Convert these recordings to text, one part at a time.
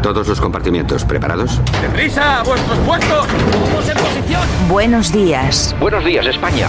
A todos los compartimientos, ¿preparados? ¡Deprisa! ¡A vuestros puestos! ¡Vamos en posición! Buenos días. Buenos días, España.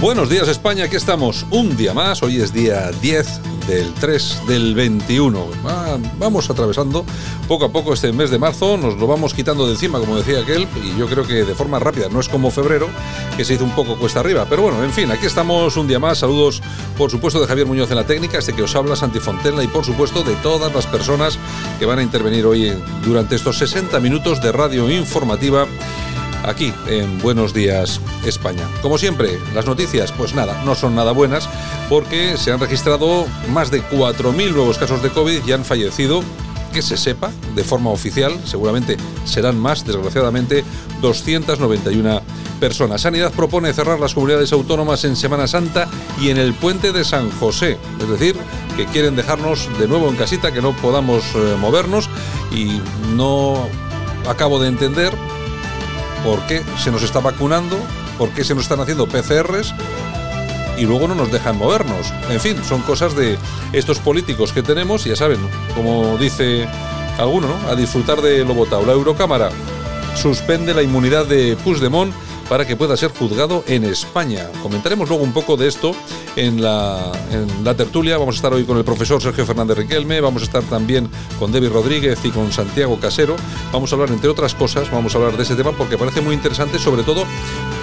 Buenos días España, aquí estamos un día más, hoy es día 10 del 3 del 21. Va- Vamos atravesando poco a poco este mes de marzo, nos lo vamos quitando de encima, como decía aquel, y yo creo que de forma rápida, no es como febrero, que se hizo un poco cuesta arriba. Pero bueno, en fin, aquí estamos un día más, saludos por supuesto de Javier Muñoz en la técnica, este que os habla, Santi Fontella, y por supuesto de todas las personas que van a intervenir hoy durante estos 60 minutos de radio informativa aquí en Buenos Días España. Como siempre, las noticias, pues nada, no son nada buenas porque se han registrado más de 4.000 nuevos casos de COVID y han fallecido, que se sepa, de forma oficial, seguramente serán más, desgraciadamente, 291 personas. Sanidad propone cerrar las comunidades autónomas en Semana Santa y en el puente de San José, es decir, que quieren dejarnos de nuevo en casita, que no podamos eh, movernos y no acabo de entender por qué se nos está vacunando, por qué se nos están haciendo PCRs y luego no nos dejan movernos. En fin, son cosas de estos políticos que tenemos, ya saben, como dice alguno, ¿no? A disfrutar de lo votado. La Eurocámara suspende la inmunidad de Puigdemont para que pueda ser juzgado en España. Comentaremos luego un poco de esto en la, tertulia. Vamos a estar hoy con el profesor Sergio Fernández Riquelme, vamos a estar también con David Rodríguez y con Santiago Casero. Vamos a hablar, entre otras cosas, vamos a hablar de ese tema porque parece muy interesante, sobre todo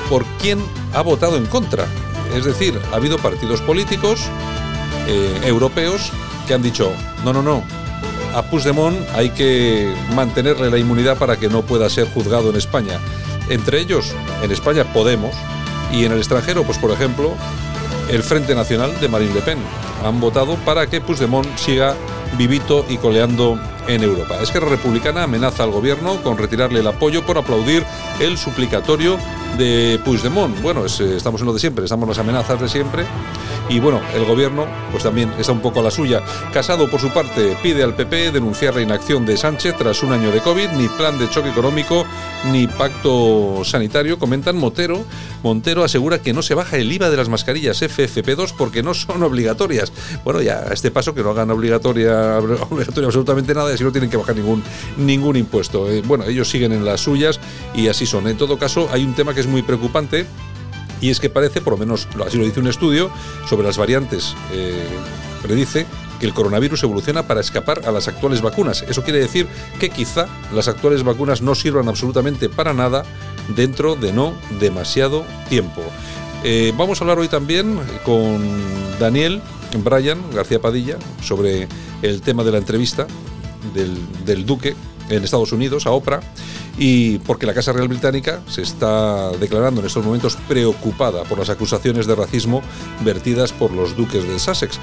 por quién ha votado en contra. Es decir, ha habido partidos políticos eh, europeos que han dicho, no, no, no, a Puigdemont hay que mantenerle la inmunidad para que no pueda ser juzgado en España. Entre ellos, en España Podemos y en el extranjero, pues por ejemplo, el Frente Nacional de Marine Le Pen. Han votado para que Puigdemont siga vivito y coleando en Europa. Esquerra Republicana amenaza al gobierno con retirarle el apoyo por aplaudir el suplicatorio de Puigdemont. Bueno, es, eh, estamos en lo de siempre, estamos en las amenazas de siempre. Y bueno, el gobierno pues también está un poco a la suya. Casado, por su parte, pide al PP denunciar la inacción de Sánchez tras un año de COVID, ni plan de choque económico, ni pacto sanitario. Comentan Motero. Montero asegura que no se baja el IVA de las mascarillas FFP2 porque no son obligatorias. Bueno, ya a este paso que no hagan obligatoria, absolutamente nada y así no tienen que bajar ningún, ningún impuesto. Eh, bueno, ellos siguen en las suyas y así son. En todo caso, hay un tema que es muy preocupante y es que parece, por lo menos así lo dice un estudio, sobre las variantes, eh, predice que el coronavirus evoluciona para escapar a las actuales vacunas. Eso quiere decir que quizá las actuales vacunas no sirvan absolutamente para nada dentro de no demasiado tiempo. Eh, vamos a hablar hoy también con Daniel Brian García Padilla sobre el tema de la entrevista del Duque en Estados Unidos a Oprah y porque la Casa Real Británica se está declarando en estos momentos preocupada por las acusaciones de racismo vertidas por los duques de Sussex.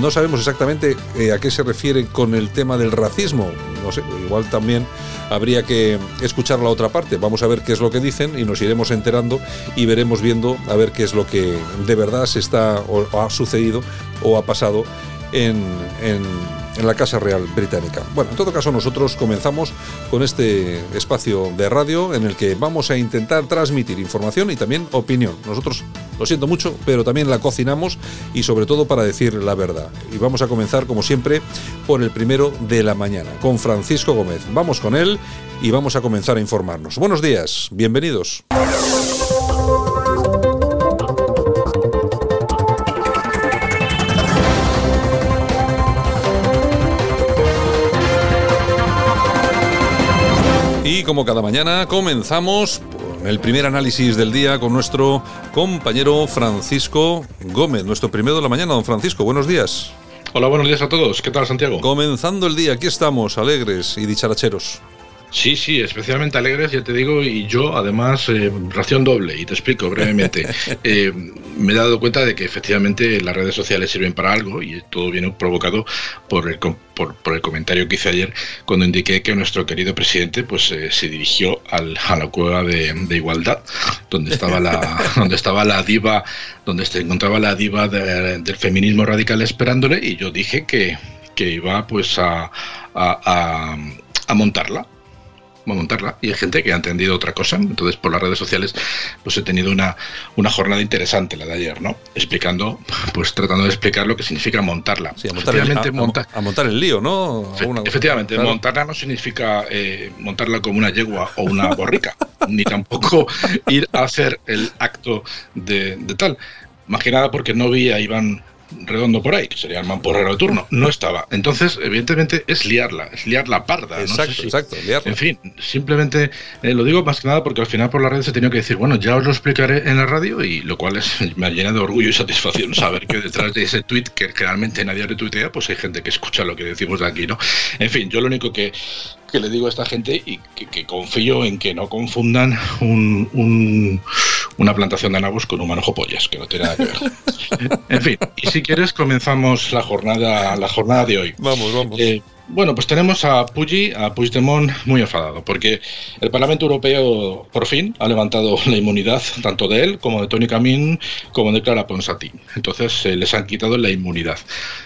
No sabemos exactamente eh, a qué se refiere con el tema del racismo, no sé, igual también habría que escuchar la otra parte. Vamos a ver qué es lo que dicen y nos iremos enterando y veremos viendo a ver qué es lo que de verdad se está o, o ha sucedido o ha pasado en, la Casa Real Británica. Bueno, en todo caso nosotros comenzamos con este espacio de radio en el que vamos a intentar transmitir información y también opinión. Nosotros lo siento mucho, pero también la cocinamos y sobre todo para decir la verdad. Y vamos a comenzar como siempre por el primero de la mañana, con Francisco Gómez. Vamos con él y vamos a comenzar a informarnos. Buenos días, bienvenidos. Y como cada mañana comenzamos con el primer análisis del día con nuestro compañero Francisco Gómez, nuestro primero de la mañana. Don Francisco, buenos días. Hola, buenos días a todos. ¿Qué tal, Santiago? Comenzando el día, aquí estamos, alegres y dicharacheros. Sí, sí, especialmente alegres, ya te digo, y yo además, eh, ración doble, y te explico brevemente. Eh, me he dado cuenta de que efectivamente las redes sociales sirven para algo y todo viene provocado por el, por, el comentario que hice ayer cuando indiqué que nuestro querido presidente pues eh, se dirigió al, a la cueva de, igualdad, donde estaba la, donde estaba la diva, donde se encontraba la diva del feminismo radical esperándole, y yo dije que, que iba pues a, a, a montarla montarla y hay gente que ha entendido otra cosa. Entonces, por las redes sociales, pues he tenido una, una jornada interesante la de ayer, ¿no? Explicando, pues tratando de explicar lo que significa montarla. Sí, a montar, el, a, montar el lío, ¿no? efectivamente, montarla no significa eh, montarla como una yegua o una borrica, ni tampoco ir a hacer el acto de, de tal. Más que nada porque no vi a Iván redondo por ahí, que sería el mamporrero de turno, no estaba. Entonces, evidentemente, es liarla, es liarla parda. Exacto, exacto, En fin, simplemente eh, lo digo más que nada porque al final por la red se tenía que decir, bueno, ya os lo explicaré en la radio, y lo cual es, me llena de orgullo y satisfacción saber que detrás de ese tweet que generalmente nadie retuitea, pues hay gente que escucha lo que decimos de aquí, ¿no? En fin, yo lo único que que le digo a esta gente y que, confío en que no confundan un, una plantación de nabos con un manojo pollas, que no tiene nada que ver. en fin, y si quieres comenzamos la jornada, la jornada de hoy. Vamos, vamos. Eh, bueno, pues tenemos a Puyi, a Puigdemont muy enfadado, porque el Parlamento Europeo por fin ha levantado la inmunidad tanto de él como de Tony Camín como de Clara Ponsatí. Entonces se les han quitado la inmunidad.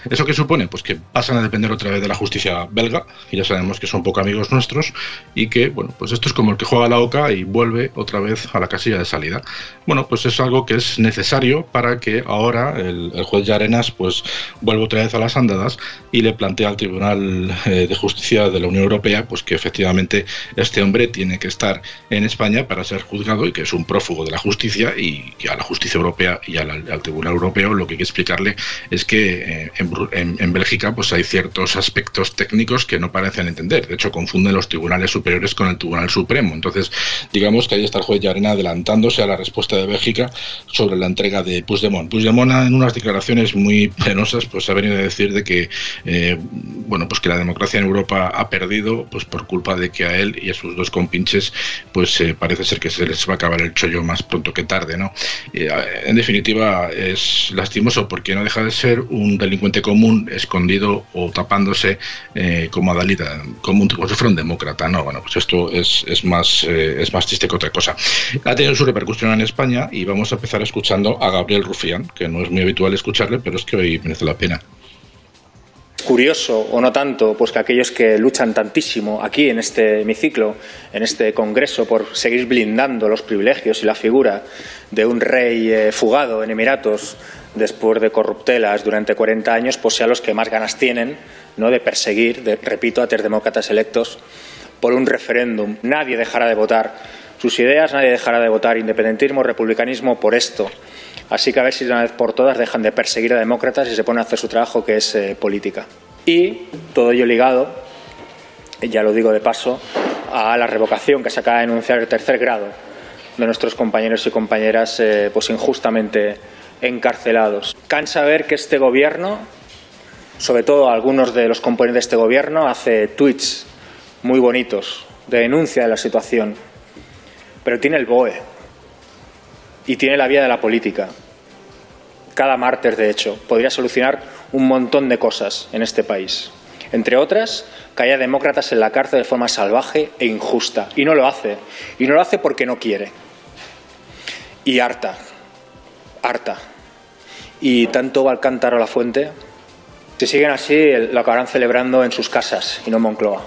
¿Eso qué supone? Pues que pasan a depender otra vez de la justicia belga, y ya sabemos que son poco amigos nuestros, y que, bueno, pues esto es como el que juega la OCA y vuelve otra vez a la casilla de salida. Bueno, pues es algo que es necesario para que ahora el, el juez Arenas pues vuelva otra vez a las andadas y le plantea al Tribunal eh, de Justicia de la Unión Europea, pues que efectivamente este hombre tiene que estar en España para ser juzgado y que es un prófugo de la justicia y que a la justicia europea y al, Tribunal Europeo lo que hay que explicarle es que eh, en, Bélgica pues hay ciertos aspectos técnicos que no parecen entender. De hecho, confunden los tribunales superiores con el Tribunal Supremo. Entonces, digamos que ahí está el juez Yarena adelantándose a la respuesta de Bélgica sobre la entrega de Puigdemont. Puigdemont en unas declaraciones muy penosas pues ha venido a decir de que eh, bueno pues que la democracia en Europa ha perdido pues por culpa de que a él y a sus dos compinches pues eh, parece ser que se les va a acabar el chollo más pronto que tarde no eh, en definitiva es lastimoso porque no deja de ser un delincuente común escondido o tapándose eh, como Adalida como, un, como si fuera un demócrata no bueno pues esto es, más es más triste que otra cosa. Ha tenido su repercusión en España y vamos a empezar escuchando a Gabriel Rufián que no es muy habitual escucharle pero es que hoy merece la pena curioso o no tanto, pues que aquellos que luchan tantísimo aquí en este hemiciclo, en este Congreso, por seguir blindando los privilegios y la figura de un rey eh, fugado en Emiratos después de corruptelas durante 40 años, pues sean los que más ganas tienen ¿no? de perseguir, repito, a tres demócratas electos por un referéndum. Nadie dejará de votar sus ideas, nadie dejará de votar independentismo, republicanismo por esto. Así que a ver si de una vez por todas dejan de perseguir a demócratas y se ponen a hacer su trabajo, que es eh, política. Y todo ello ligado, ya lo digo de paso, a la revocación que se acaba de anunciar el tercer grado de nuestros compañeros y compañeras eh, pues injustamente encarcelados. Cansa ver que este gobierno, sobre todo algunos de los componentes de este gobierno, hace tweets muy bonitos de denuncia de la situación, pero tiene el BOE y tiene la vía de la política cada martes, de hecho, podría solucionar un montón de cosas en este país. Entre otras, que haya demócratas en la cárcel de forma salvaje e injusta. Y no lo hace. Y no lo hace porque no quiere. Y harta. Harta. Y tanto va al cántaro a la fuente. Si siguen así, lo acabarán celebrando en sus casas y no en Moncloa.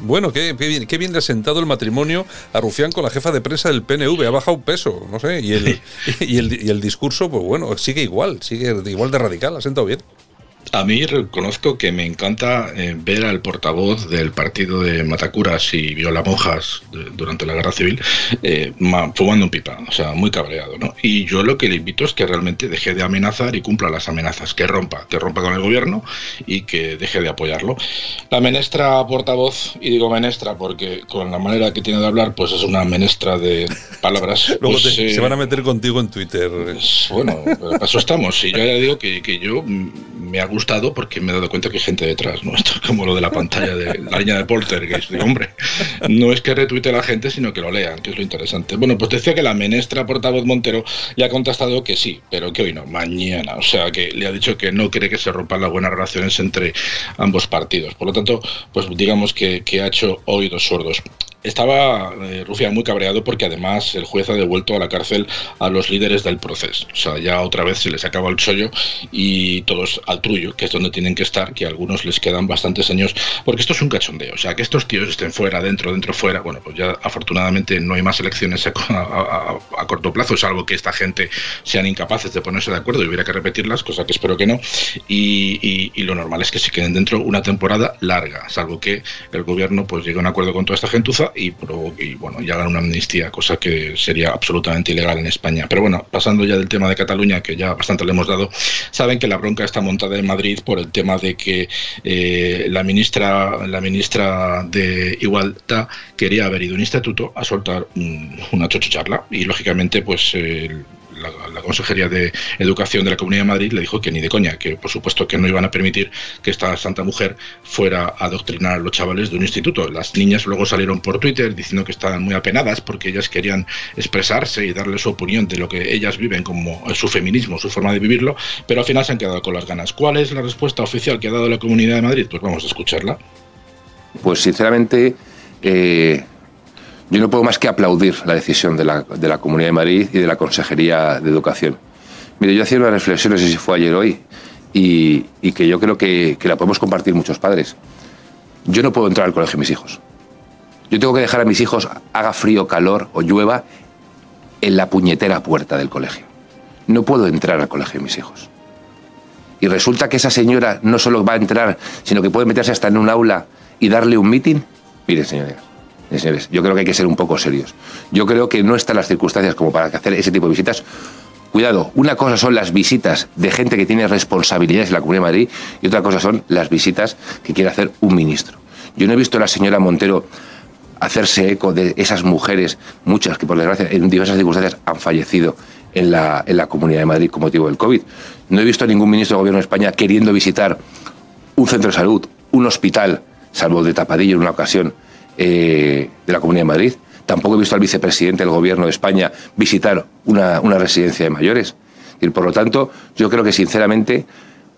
Bueno, qué, bien, qué bien le ha sentado el matrimonio a Rufián con la jefa de prensa del PNV. Ha bajado peso, no sé. Y el, y el, y el discurso, pues bueno, sigue igual, sigue igual de radical, ha sentado bien. A mí reconozco que me encanta eh, ver al portavoz del partido de Matacuras y Viola Monjas durante la guerra civil eh, fumando un pipa, o sea, muy cabreado, ¿no? Y yo lo que le invito es que realmente deje de amenazar y cumpla las amenazas, que rompa, que rompa con el gobierno y que deje de apoyarlo. La menestra portavoz, y digo menestra porque con la manera que tiene de hablar, pues es una menestra de palabras. Luego pues, se van a meter contigo en Twitter. Pues, bueno, para eso estamos. Y yo ya digo que, que yo me hago gustado porque me he dado cuenta que hay gente detrás, ¿no? Esto es como lo de la pantalla de la línea de Poltergeist. Digo, hombre, no es que retuite la gente, sino que lo lean, que es lo interesante. Bueno, pues decía que la menestra portavoz Montero le ha contestado que sí, pero que hoy no, mañana. O sea, que le ha dicho que no cree que se rompan las buenas relaciones entre ambos partidos. Por lo tanto, pues digamos que, que ha hecho oídos sordos. Estaba eh, muy cabreado porque además el juez ha devuelto a la cárcel a los líderes del proceso. O sea, ya otra vez se les acaba el chollo y todos al trullo, que es donde tienen que estar, que a algunos les quedan bastantes años, porque esto es un cachondeo. O sea, que estos tíos estén fuera, dentro, dentro, fuera. Bueno, pues ya afortunadamente no hay más elecciones a, corto plazo, salvo que esta gente sean incapaces de ponerse de acuerdo y hubiera que repetirlas, cosa que espero que no. Y, y, lo normal es que se queden dentro una temporada larga, salvo que el gobierno pues llegue a un acuerdo con toda esta gentuza y, y bueno, ya hagan una amnistía, cosa que sería absolutamente ilegal en España. Pero bueno, pasando ya del tema de Cataluña, que ya bastante le hemos dado, saben que la bronca está montada en Madrid por el tema de que eh, la ministra la ministra de Igualdad quería haber ido a un instituto a soltar una chocho charla y lógicamente pues el la, Consejería de Educación de la Comunidad de Madrid le dijo que ni de coña, que por supuesto que no iban a permitir que esta santa mujer fuera a adoctrinar a los chavales de un instituto. Las niñas luego salieron por Twitter diciendo que estaban muy apenadas porque ellas querían expresarse y darle su opinión de lo que ellas viven como su feminismo, su forma de vivirlo, pero al final se han quedado con las ganas. ¿Cuál es la respuesta oficial que ha dado la Comunidad de Madrid? Pues vamos a escucharla. Pues sinceramente... Eh yo no puedo más que aplaudir la decisión de la, de la Comunidad de Madrid y de la Consejería de Educación. Mire, yo hacía unas reflexiones, no sé si fue ayer o hoy, y, que yo creo que, la podemos compartir muchos padres. Yo no puedo entrar al colegio de mis hijos. Yo tengo que dejar a mis hijos, haga frío, calor o llueva, en la puñetera puerta del colegio. No puedo entrar al colegio de mis hijos. Y resulta que esa señora no solo va a entrar, sino que puede meterse hasta en un aula y darle un meeting. Miren, señores, Señores, yo creo que hay que ser un poco serios. Yo creo que no están las circunstancias como para hacer ese tipo de visitas. Cuidado, una cosa son las visitas de gente que tiene responsabilidades en la Comunidad de Madrid y otra cosa son las visitas que quiere hacer un ministro. Yo no he visto a la señora Montero hacerse eco de esas mujeres, muchas que por desgracia en diversas circunstancias han fallecido en la, Comunidad de Madrid con motivo del COVID. No he visto a ningún ministro del Gobierno de España queriendo visitar un centro de salud, un hospital, salvo de tapadillo en una ocasión, eh, de la Comunidad de Madrid. Tampoco he visto al vicepresidente del Gobierno de España visitar una, residencia de mayores. Y por lo tanto, yo creo que sinceramente,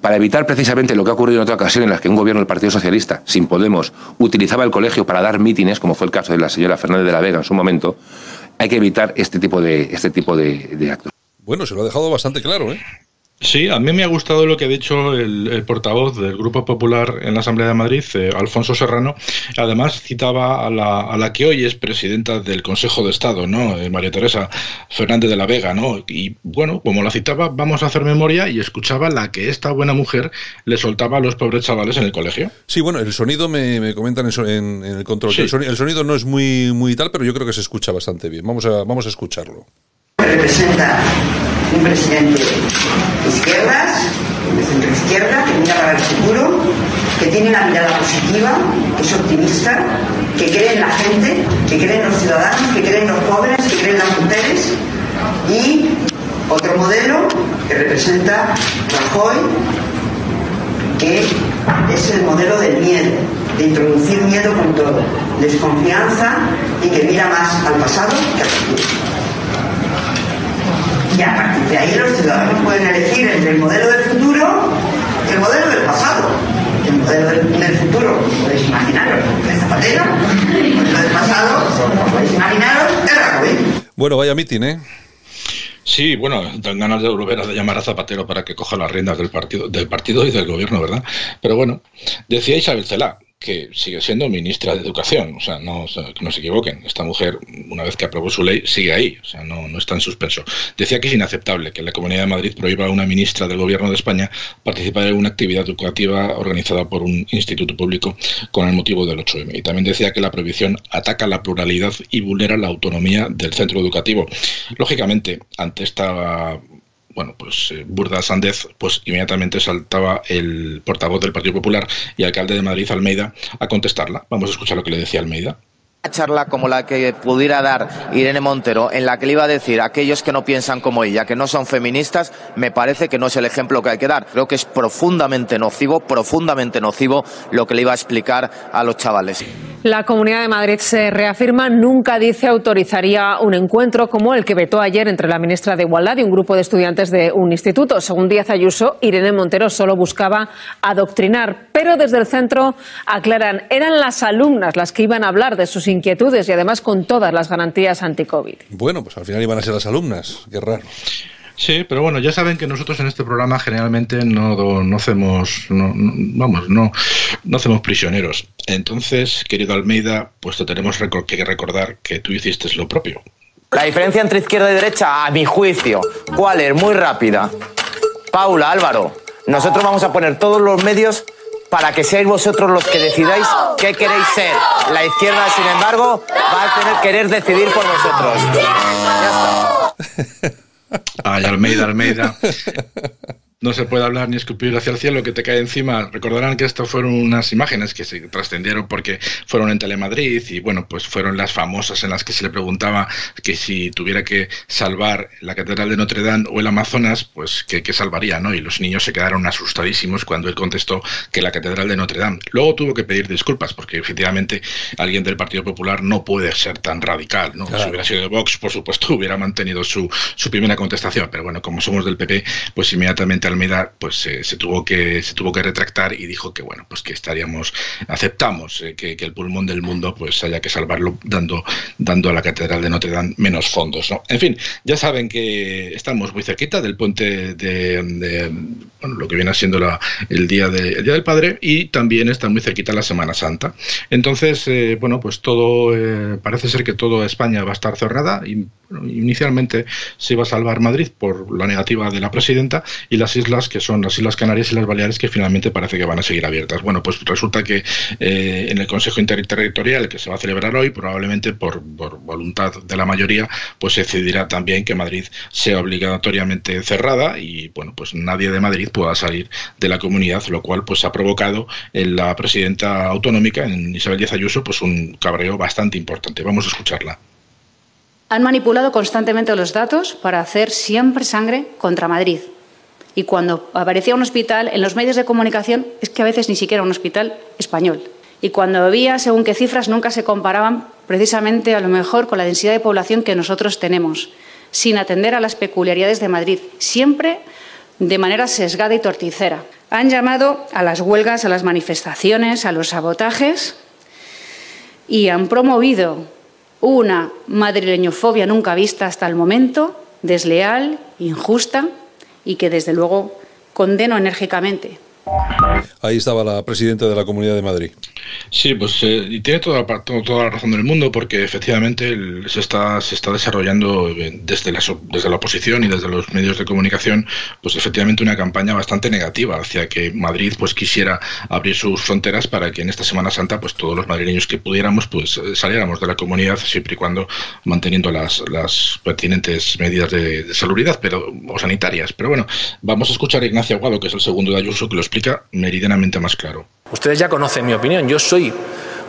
para evitar precisamente lo que ha ocurrido en otra ocasión en las que un gobierno del Partido Socialista, sin Podemos, utilizaba el colegio para dar mítines, como fue el caso de la señora Fernández de la Vega en su momento, hay que evitar este tipo de, este tipo de actos. Bueno, se lo ha dejado bastante claro, ¿eh? Sí, a mí me ha gustado lo que ha dicho el, portavoz del Grupo Popular en la Asamblea de Madrid, eh, Alfonso Serrano. Además, citaba a la, a la, que hoy es presidenta del Consejo de Estado, ¿no? Eh, María Teresa Fernández de la Vega, ¿no? Y bueno, como la citaba, vamos a hacer memoria y escuchaba la que esta buena mujer le soltaba a los pobres chavales en el colegio. Sí, bueno, el sonido me, comentan en, el control. El, sonido, el, sonido, no es muy, muy tal, pero yo creo que se escucha bastante bien. Vamos a, vamos a escucharlo representa un presidente de izquierdas, de centro izquierda, que mira para el futuro, que tiene una mirada positiva, que es optimista, que cree en la gente, que cree en los ciudadanos, que cree en los jóvenes, que cree en las mujeres. Y otro modelo que representa Rajoy, que es el modelo del miedo, de introducir miedo con todo, desconfianza y que mira más al pasado que al futuro. Y a partir de ahí los ciudadanos pueden elegir entre el modelo del futuro y el modelo del pasado. El modelo del, futuro, podéis imaginaros, es Zapatero. El modelo del pasado, podéis imaginaros, es Rajoy. Bueno, vaya mitin, ¿eh? Sí, bueno, dan ganas de volver a llamar a Zapatero para que coja las riendas del partido, del partido y del gobierno, ¿verdad? Pero bueno, decía Isabel Celá, que sigue siendo ministra de Educación. O sea, no, no se equivoquen. Esta mujer, una vez que aprobó su ley, sigue ahí. O sea, no, no está en suspenso. Decía que es inaceptable que la Comunidad de Madrid prohíba a una ministra del Gobierno de España participar en una actividad educativa organizada por un instituto público con el motivo del 8M. Y también decía que la prohibición ataca la pluralidad y vulnera la autonomía del centro educativo. Lógicamente, ante esta bueno, pues eh, Burda Sández, pues inmediatamente saltaba el portavoz del Partido Popular y alcalde de Madrid, Almeida, a contestarla. Vamos a escuchar lo que le decía Almeida. Charla como la que pudiera dar Irene Montero, en la que le iba a decir a aquellos que no piensan como ella, que no son feministas, me parece que no es el ejemplo que hay que dar. Creo que es profundamente nocivo, profundamente nocivo lo que le iba a explicar a los chavales. La Comunidad de Madrid se reafirma, nunca dice autorizaría un encuentro como el que vetó ayer entre la ministra de Igualdad y un grupo de estudiantes de un instituto. Según Díaz Ayuso, Irene Montero solo buscaba adoctrinar, pero desde el centro aclaran, eran las alumnas las que iban a hablar de sus inquietudes y además con todas las garantías anti-COVID. Bueno, pues al final iban a ser las alumnas, qué raro. Sí, pero bueno, ya saben que nosotros en este programa generalmente no, no hacemos, no, vamos, no, no hacemos prisioneros. Entonces, querido Almeida, pues te tenemos que recordar que tú hiciste lo propio. La diferencia entre izquierda y derecha, a mi juicio, ¿cuál es? Muy rápida. Paula, Álvaro, nosotros vamos a poner todos los medios para que seáis vosotros los que decidáis qué queréis ser. La izquierda, sin embargo, va a tener querer decidir por vosotros. Ya está. Ay, Almeida, Almeida no se puede hablar ni escupir hacia el cielo que te cae encima. Recordarán que esto fueron unas imágenes que se trascendieron porque fueron en Telemadrid y bueno, pues fueron las famosas en las que se le preguntaba que si tuviera que salvar la Catedral de Notre Dame o el Amazonas, pues que, salvaría, ¿no? Y los niños se quedaron asustadísimos cuando él contestó que la Catedral de Notre Dame. Luego tuvo que pedir disculpas porque efectivamente alguien del Partido Popular no puede ser tan radical, ¿no? Si hubiera sido de Vox, por supuesto, hubiera mantenido su, su primera contestación, pero bueno, como somos del PP, pues inmediatamente Almeida pues se tuvo que se tuvo que retractar y dijo que bueno pues que estaríamos aceptamos eh, que, el pulmón del mundo pues haya que salvarlo dando dando a la catedral de Notre Dame menos fondos ¿no? en fin ya saben que estamos muy cerquita del puente de, lo que viene siendo la, el día de, día del padre y también está muy cerquita la Semana Santa entonces eh, bueno pues todo eh, parece ser que toda España va a estar cerrada y inicialmente se iba a salvar Madrid por la negativa de la presidenta y las islas que son las Islas Canarias y las Baleares que finalmente parece que van a seguir abiertas. Bueno, pues resulta que eh, en el Consejo Interterritorial que se va a celebrar hoy, probablemente por, voluntad de la mayoría, pues se decidirá también que Madrid sea obligatoriamente cerrada y bueno, pues nadie de Madrid pueda salir de la comunidad, lo cual pues ha provocado en la presidenta autonómica, en Isabel Díaz Ayuso, pues un cabreo bastante importante. Vamos a escucharla. Han manipulado constantemente los datos para hacer siempre sangre contra Madrid. Y cuando aparecía un hospital, en los medios de comunicación, es que a veces ni siquiera un hospital español. Y cuando había, según qué cifras, nunca se comparaban precisamente a lo mejor con la densidad de población que nosotros tenemos, sin atender a las peculiaridades de Madrid, siempre de manera sesgada y torticera. Han llamado a las huelgas, a las manifestaciones, a los sabotajes y han promovido una madrileñofobia nunca vista hasta el momento, desleal, injusta y que desde luego condeno enérgicamente. Ahí estaba la presidenta de la Comunidad de Madrid. Sí, pues eh, tiene toda, toda la razón del mundo porque efectivamente se, está, se está desarrollando eh, desde la, desde la oposición y desde los medios de comunicación, pues efectivamente una campaña bastante negativa hacia que Madrid pues quisiera abrir sus fronteras para que en esta Semana Santa pues todos los madrileños que pudiéramos pues eh, saliéramos de la comunidad siempre y cuando manteniendo las, las pertinentes medidas de, de salubridad pero, o sanitarias. Pero bueno, vamos a escuchar a Ignacio Aguado, que es el segundo de Ayuso, que lo explica meridianamente más claro. Ustedes ya conocen mi opinión. Yo soy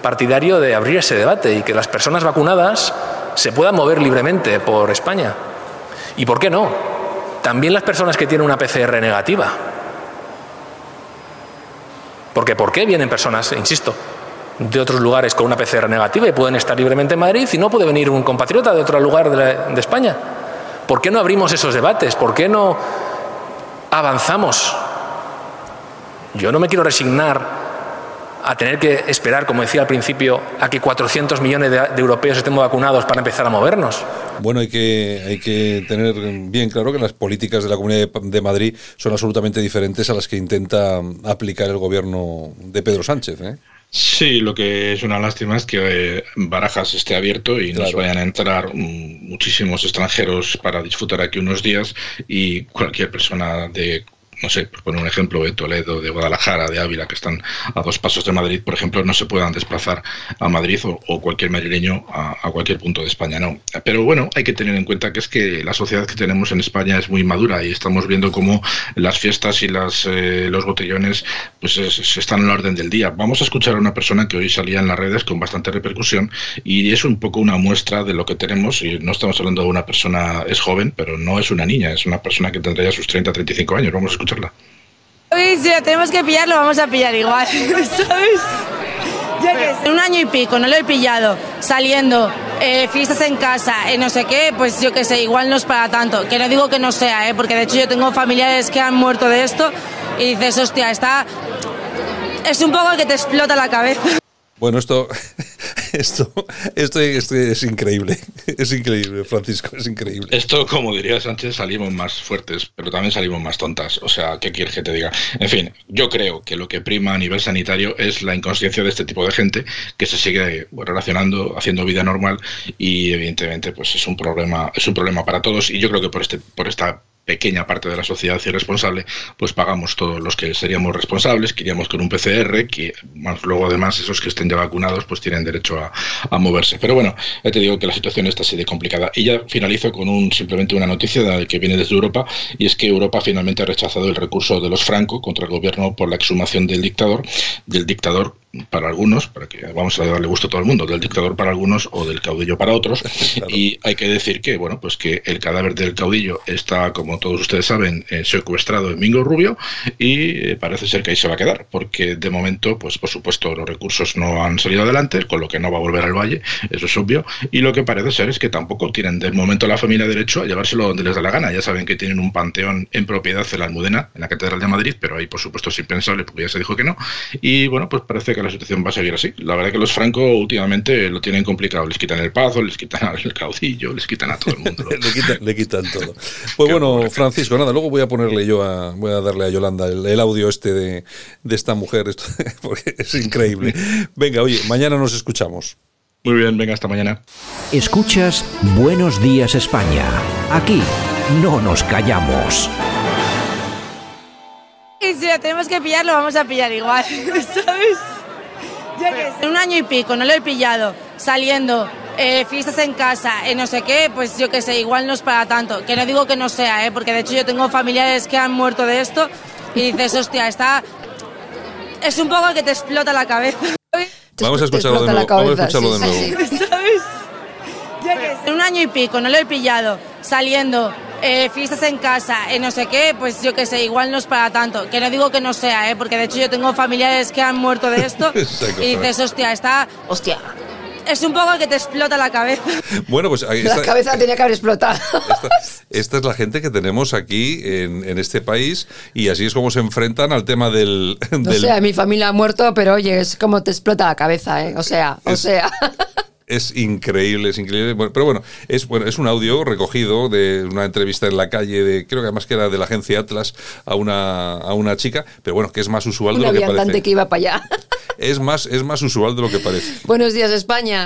partidario de abrir ese debate y que las personas vacunadas se puedan mover libremente por España. ¿Y por qué no? También las personas que tienen una PCR negativa. Porque ¿por qué vienen personas, insisto, de otros lugares con una PCR negativa y pueden estar libremente en Madrid y no puede venir un compatriota de otro lugar de, de España? ¿Por qué no abrimos esos debates? ¿Por qué no avanzamos? Yo no me quiero resignar a tener que esperar, como decía al principio, a que 400 millones de, europeos estemos vacunados para empezar a movernos. Bueno, hay que, hay que tener bien claro que las políticas de la Comunidad de Madrid son absolutamente diferentes a las que intenta aplicar el gobierno de Pedro Sánchez. ¿eh? Sí, lo que es una lástima es que eh, Barajas esté abierto y nos vayan a entrar muchísimos extranjeros para disfrutar aquí unos días y cualquier persona de no sé, por poner un ejemplo, de Toledo, de Guadalajara, de Ávila, que están a dos pasos de Madrid, por ejemplo, no se puedan desplazar a Madrid o, cualquier madrileño a, cualquier punto de España, no. Pero bueno, hay que tener en cuenta que es que la sociedad que tenemos en España es muy madura y estamos viendo cómo las fiestas y las, eh, los botellones pues es, están en la orden del día. Vamos a escuchar a una persona que hoy salía en las redes con bastante repercusión y es un poco una muestra de lo que tenemos y no estamos hablando de una persona, es joven, pero no es una niña, es una persona que tendría sus 30, 35 años. Vamos a escucharla. Hoy si tenemos que pillarlo, vamos a pillar igual, ¿sabes? Ya que en un año y pico no lo he pillado saliendo, eh, fiestas en casa, eh, no sé qué, pues yo qué sé, igual no es para tanto. Que no digo que no sea, eh, porque de hecho yo tengo familiares que han muerto de esto y dices, hostia, está. Es un poco que te explota la cabeza. Bueno, esto, esto, esto, es increíble. Es increíble, Francisco, es increíble. Esto, como diría Sánchez, salimos más fuertes, pero también salimos más tontas. O sea, ¿qué quieres que te diga? En fin, yo creo que lo que prima a nivel sanitario es la inconsciencia de este tipo de gente que se sigue relacionando, haciendo vida normal y evidentemente pues es un problema, es un problema para todos y yo creo que por este, por esta pequeña parte de la sociedad irresponsable, pues pagamos todos los que seríamos responsables, que iríamos con un PCR, que más luego además esos que estén ya vacunados pues tienen derecho a, a, moverse. Pero bueno, ya te digo que la situación está así de complicada. Y ya finalizo con un simplemente una noticia que viene desde Europa, y es que Europa finalmente ha rechazado el recurso de los Franco contra el gobierno por la exhumación del dictador, del dictador para algunos, para que vamos a darle gusto a todo el mundo, del dictador para algunos o del caudillo para otros. Y hay que decir que, bueno, pues que el cadáver del caudillo está, como todos ustedes saben, eh, secuestrado en Mingo Rubio y eh, parece ser que ahí se va a quedar, porque de momento, pues por supuesto, los recursos no han salido adelante, con lo que no va a volver al valle, eso es obvio. Y lo que parece ser es que tampoco tienen de momento la familia derecho a llevárselo donde les da la gana. Ya saben que tienen un panteón en propiedad en la Almudena, en la Catedral de Madrid, pero ahí, por supuesto, es impensable porque ya se dijo que no. Y bueno, pues parece que la situación va a seguir así. La verdad que los Franco últimamente lo tienen complicado. Les quitan el pazo, les quitan al caudillo, les quitan a todo el mundo. le, quitan, todo. Pues bueno, Francisco, nada, luego voy a ponerle yo a, voy a darle a Yolanda el, audio este de, de esta mujer, esto, porque es increíble. Venga, oye, mañana nos escuchamos. Muy bien, venga, hasta mañana. Escuchas Buenos Días España. Aquí no nos callamos. Y si lo tenemos que pillar, lo vamos a pillar igual, ¿sabes? Ya que en un año y pico no lo he pillado saliendo, eh, fiestas en casa, eh, no sé qué, pues yo qué sé, igual no es para tanto. Que no digo que no sea, ¿eh? porque de hecho yo tengo familiares que han muerto de esto y dices, hostia, está... Es un poco que te explota la cabeza. Vamos a escucharlo de nuevo. Vamos a escucharlo de nuevo. ¿Sabes? Ya que en un año y pico no lo he pillado saliendo eh, fiestas en casa, eh, no sé qué, pues yo qué sé, igual no es para tanto. Que no digo que no sea, ¿eh? porque de hecho yo tengo familiares que han muerto de esto y dices, hostia, está... Hostia. Es un poco que te explota la cabeza. Bueno, pues la cabeza tenía que haber explotado. Esta, es la gente que tenemos aquí en, este país y así es como se enfrentan al tema del... No sé, mi familia ha muerto, pero oye, es como te explota la cabeza, ¿eh? O sea, o sea es increíble, es increíble. pero bueno, es bueno, es un audio recogido de una entrevista en la calle de, creo que además que era de la agencia Atlas a una, a una chica, pero bueno, que es más usual de lo que parece. que iba para allá. Es más, es más usual de lo que parece. Buenos días, España.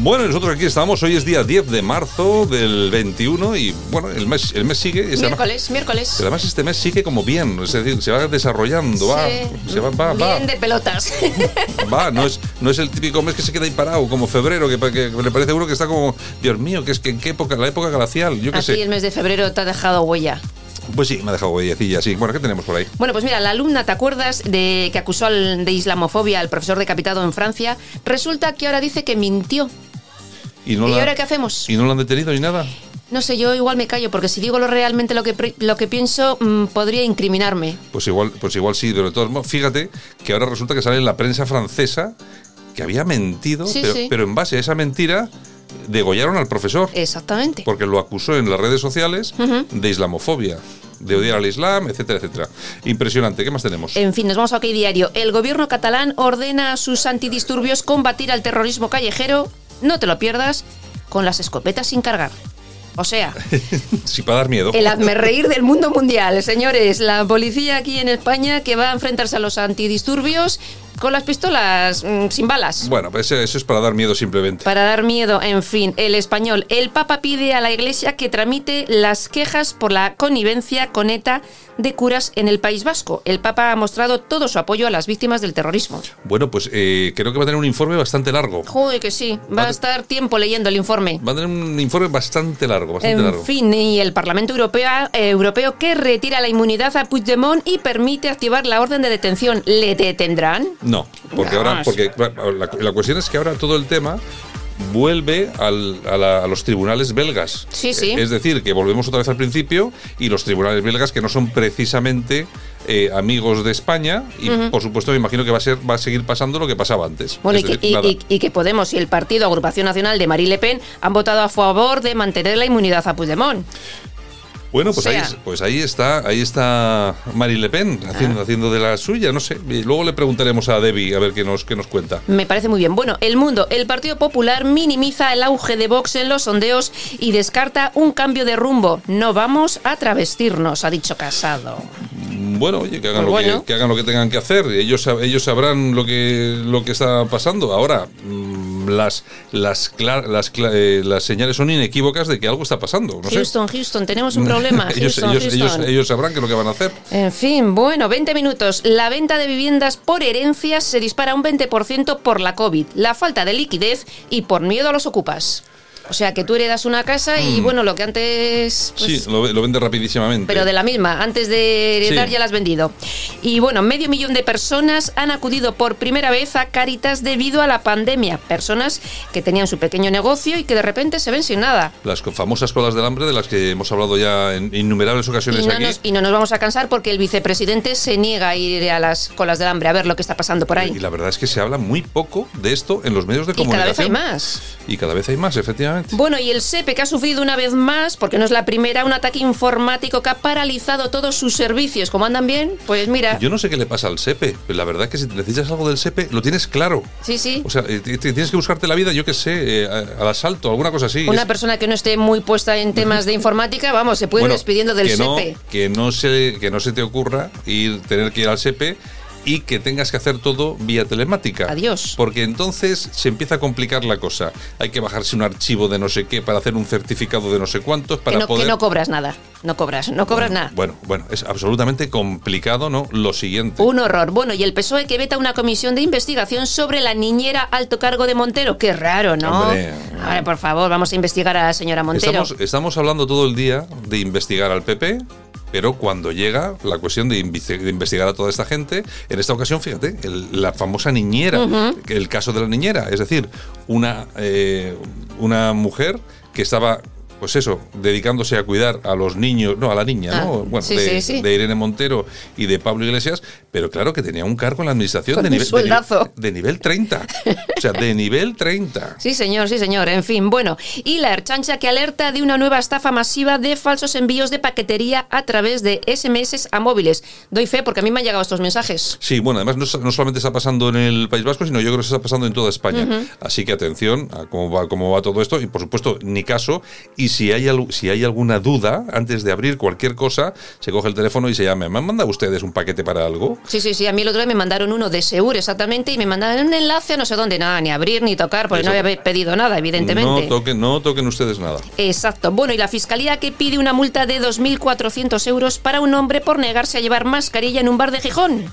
Bueno, nosotros aquí estamos, hoy es día 10 de marzo del 21 y bueno, el mes, el mes sigue. Miércoles, miércoles. Pero además este mes sigue como bien, es decir, se va desarrollando, va, se va, va, Bien de pelotas. Va, no es, no es el típico mes que se queda ahí parado, como febrero, que, le parece uno que está como, Dios mío, que es que en qué época, la época glacial, yo qué sé. el mes de febrero te ha dejado huella. Pues sí, me ha dejado huellecilla, sí. Bueno, ¿qué tenemos por ahí? Bueno, pues mira, la alumna, ¿te acuerdas de que acusó de islamofobia al profesor decapitado en Francia? Resulta que ahora dice que mintió ¿Y, ahora qué hacemos? ¿Y no lo han detenido ni nada? No sé, yo igual me callo, porque si digo lo realmente lo que, lo que pienso, mm, podría incriminarme. Pues igual, pues igual sí, pero de todos modos, fíjate que ahora resulta que sale en la prensa francesa que había mentido, Sí, pero, sí. pero en base a esa mentira degollaron al profesor. Exactamente. Porque lo acusó en las redes sociales de islamofobia, de odiar al Islam, etcétera, etcétera. Impresionante. ¿Qué más tenemos? En fin, nos vamos a OK Diario. El gobierno catalán ordena a sus antidisturbios combatir al terrorismo callejero, no te lo pierdas, con las escopetas sin cargar. O sea, sí, para dar miedo. el hazme reír del mundo mundial. Señores, la policía aquí en España que va a enfrentarse a los antidisturbios con las pistolas mm, sin balas. Bueno, pues eso es para dar miedo simplemente. Para dar miedo, en fin, el español. El Papa pide a la Iglesia que tramite las quejas por la connivencia con ETA de curas en el País Vasco. El Papa ha mostrado todo su apoyo a las víctimas del terrorismo. Bueno, pues eh, creo que va a tener un informe bastante largo. Joder, que sí. Va a estar tiempo leyendo el informe. Va a tener un informe bastante largo, bastante En largo. fin, y el Parlamento Europeo, eh, Europeo que retira la inmunidad a Puigdemont y permite activar la orden de detención. ¿Le detendrán? No, porque ahora, porque la cuestión es que ahora todo el tema vuelve al- a, la- a los tribunales belgas. Sí, sí. Es decir, que volvemos otra vez al principio y los tribunales belgas que no son precisamente eh, amigos de España y por supuesto me imagino que va a ser va a seguir pasando lo que pasaba antes. Bueno, y que, y- y- y que Podemos y el Partido Agrupación Nacional de Marine Le Pen han votado a favor de mantener la inmunidad a Puigdemont. Bueno, pues ahí, pues ahí está, ahí está Marine Le Pen haciendo, haciendo de la suya, no sé. Y luego le preguntaremos a Debbie a ver qué nos, qué nos cuenta. Me parece muy bien. Bueno, El Mundo, el Partido Popular minimiza el auge de Vox en los sondeos y descarta un cambio de rumbo. No vamos a travestirnos, ha dicho Casado. Bueno, oye, que hagan, Pues lo, bueno. que, que hagan lo que tengan que hacer. Ellos, ellos sabrán lo que, lo que está pasando. Ahora, mm, las, las, las, eh, las señales son inequívocas de que algo está pasando. No sé. Houston, Houston, tenemos un problema. ellos, Houston, ellos, ellos, Houston. ellos sabrán qué es lo que van a hacer. En fin, bueno, 20 minutos. La venta de viviendas por herencias se dispara un 20% por la COVID, la falta de liquidez y por miedo a los ocupas. O sea, que tú heredas una casa y, Mm. bueno, lo que antes... pues, sí, lo, lo vende rapidísimamente. Pero de la misma, antes de heredar Sí. ya la has vendido. Y bueno, medio millón de personas han acudido por primera vez a Caritas debido a la pandemia. Personas que tenían su pequeño negocio y que de repente se ven sin nada. Las famosas colas del hambre de las que hemos hablado ya en innumerables ocasiones Y no, aquí. nos, y no nos vamos a cansar porque el vicepresidente se niega a ir a las colas del hambre a ver lo que está pasando por ahí. Y la verdad es que se habla muy poco de esto en los medios de Y cada vez hay comunicación. más. Y cada vez hay más, efectivamente. Bueno, y el SEPE que ha sufrido una vez más, porque no es la primera, un ataque informático que ha paralizado todos sus servicios. ¿Cómo andan bien? Pues mira, Yo no sé qué le pasa al SEPE, pero la verdad es que si necesitas algo del SEPE, lo tienes claro. sí, sí. O sea, eh, tienes que buscarte la vida, yo qué sé, eh, al asalto, alguna cosa así. Una persona que no esté muy puesta en temas de informática, vamos, se puede ir despidiendo del SEPE. que no que no se te ocurra ir tener que ir al SEPE y que tengas que hacer todo vía telemática. Adiós. Porque entonces se empieza a complicar la cosa. Hay que bajarse un archivo de no sé qué para hacer un certificado de no sé cuántos para que, no, que poder no cobras nada. No cobras, no cobras nada. Bueno, bueno, es absolutamente complicado, ¿no? Lo siguiente. Un horror. Bueno, y el PSOE que veta una comisión de investigación sobre la niñera alto cargo de Montero. Qué raro, ¿no? Hombre. A ver, por favor, vamos a investigar a la señora Montero. Estamos, estamos hablando todo el día de investigar al PP, pero cuando llega la cuestión de, investigar a toda esta gente, en esta ocasión, fíjate, el- la famosa niñera, el caso de la niñera, es decir, una, eh, una mujer que estaba... Pues eso, dedicándose a cuidar a los niños, no, a la niña, Ah, ¿no? Bueno, sí, de, sí, sí. de Irene Montero y de Pablo Iglesias, pero claro que tenía un cargo en la administración Con de nivel, de, nivel, de nivel 30. O sea, de nivel 30. Sí, señor, sí, señor. En fin, bueno. Y la Erchancha que alerta de una nueva estafa masiva de falsos envíos de paquetería a través de SMS a móviles. Doy fe porque a mí me han llegado estos mensajes. Sí, bueno, además no, no solamente está pasando en el País Vasco, sino yo creo que está pasando en toda España. Así que atención a cómo va, cómo va todo esto y por supuesto ni caso. Y si hay, si hay alguna duda, antes de abrir cualquier cosa, se coge el teléfono y se llama. ¿Me han mandado ustedes un paquete para algo? Sí, sí, sí. A mí el otro día me mandaron uno de Seur exactamente y me mandaron un enlace a no sé dónde, nada, ni abrir ni tocar, porque no había pedido nada, evidentemente. No toquen, no toquen ustedes nada. Exacto. Bueno, y la fiscalía que pide una multa de 2.400 euros para un hombre por negarse a llevar mascarilla en un bar de Gijón.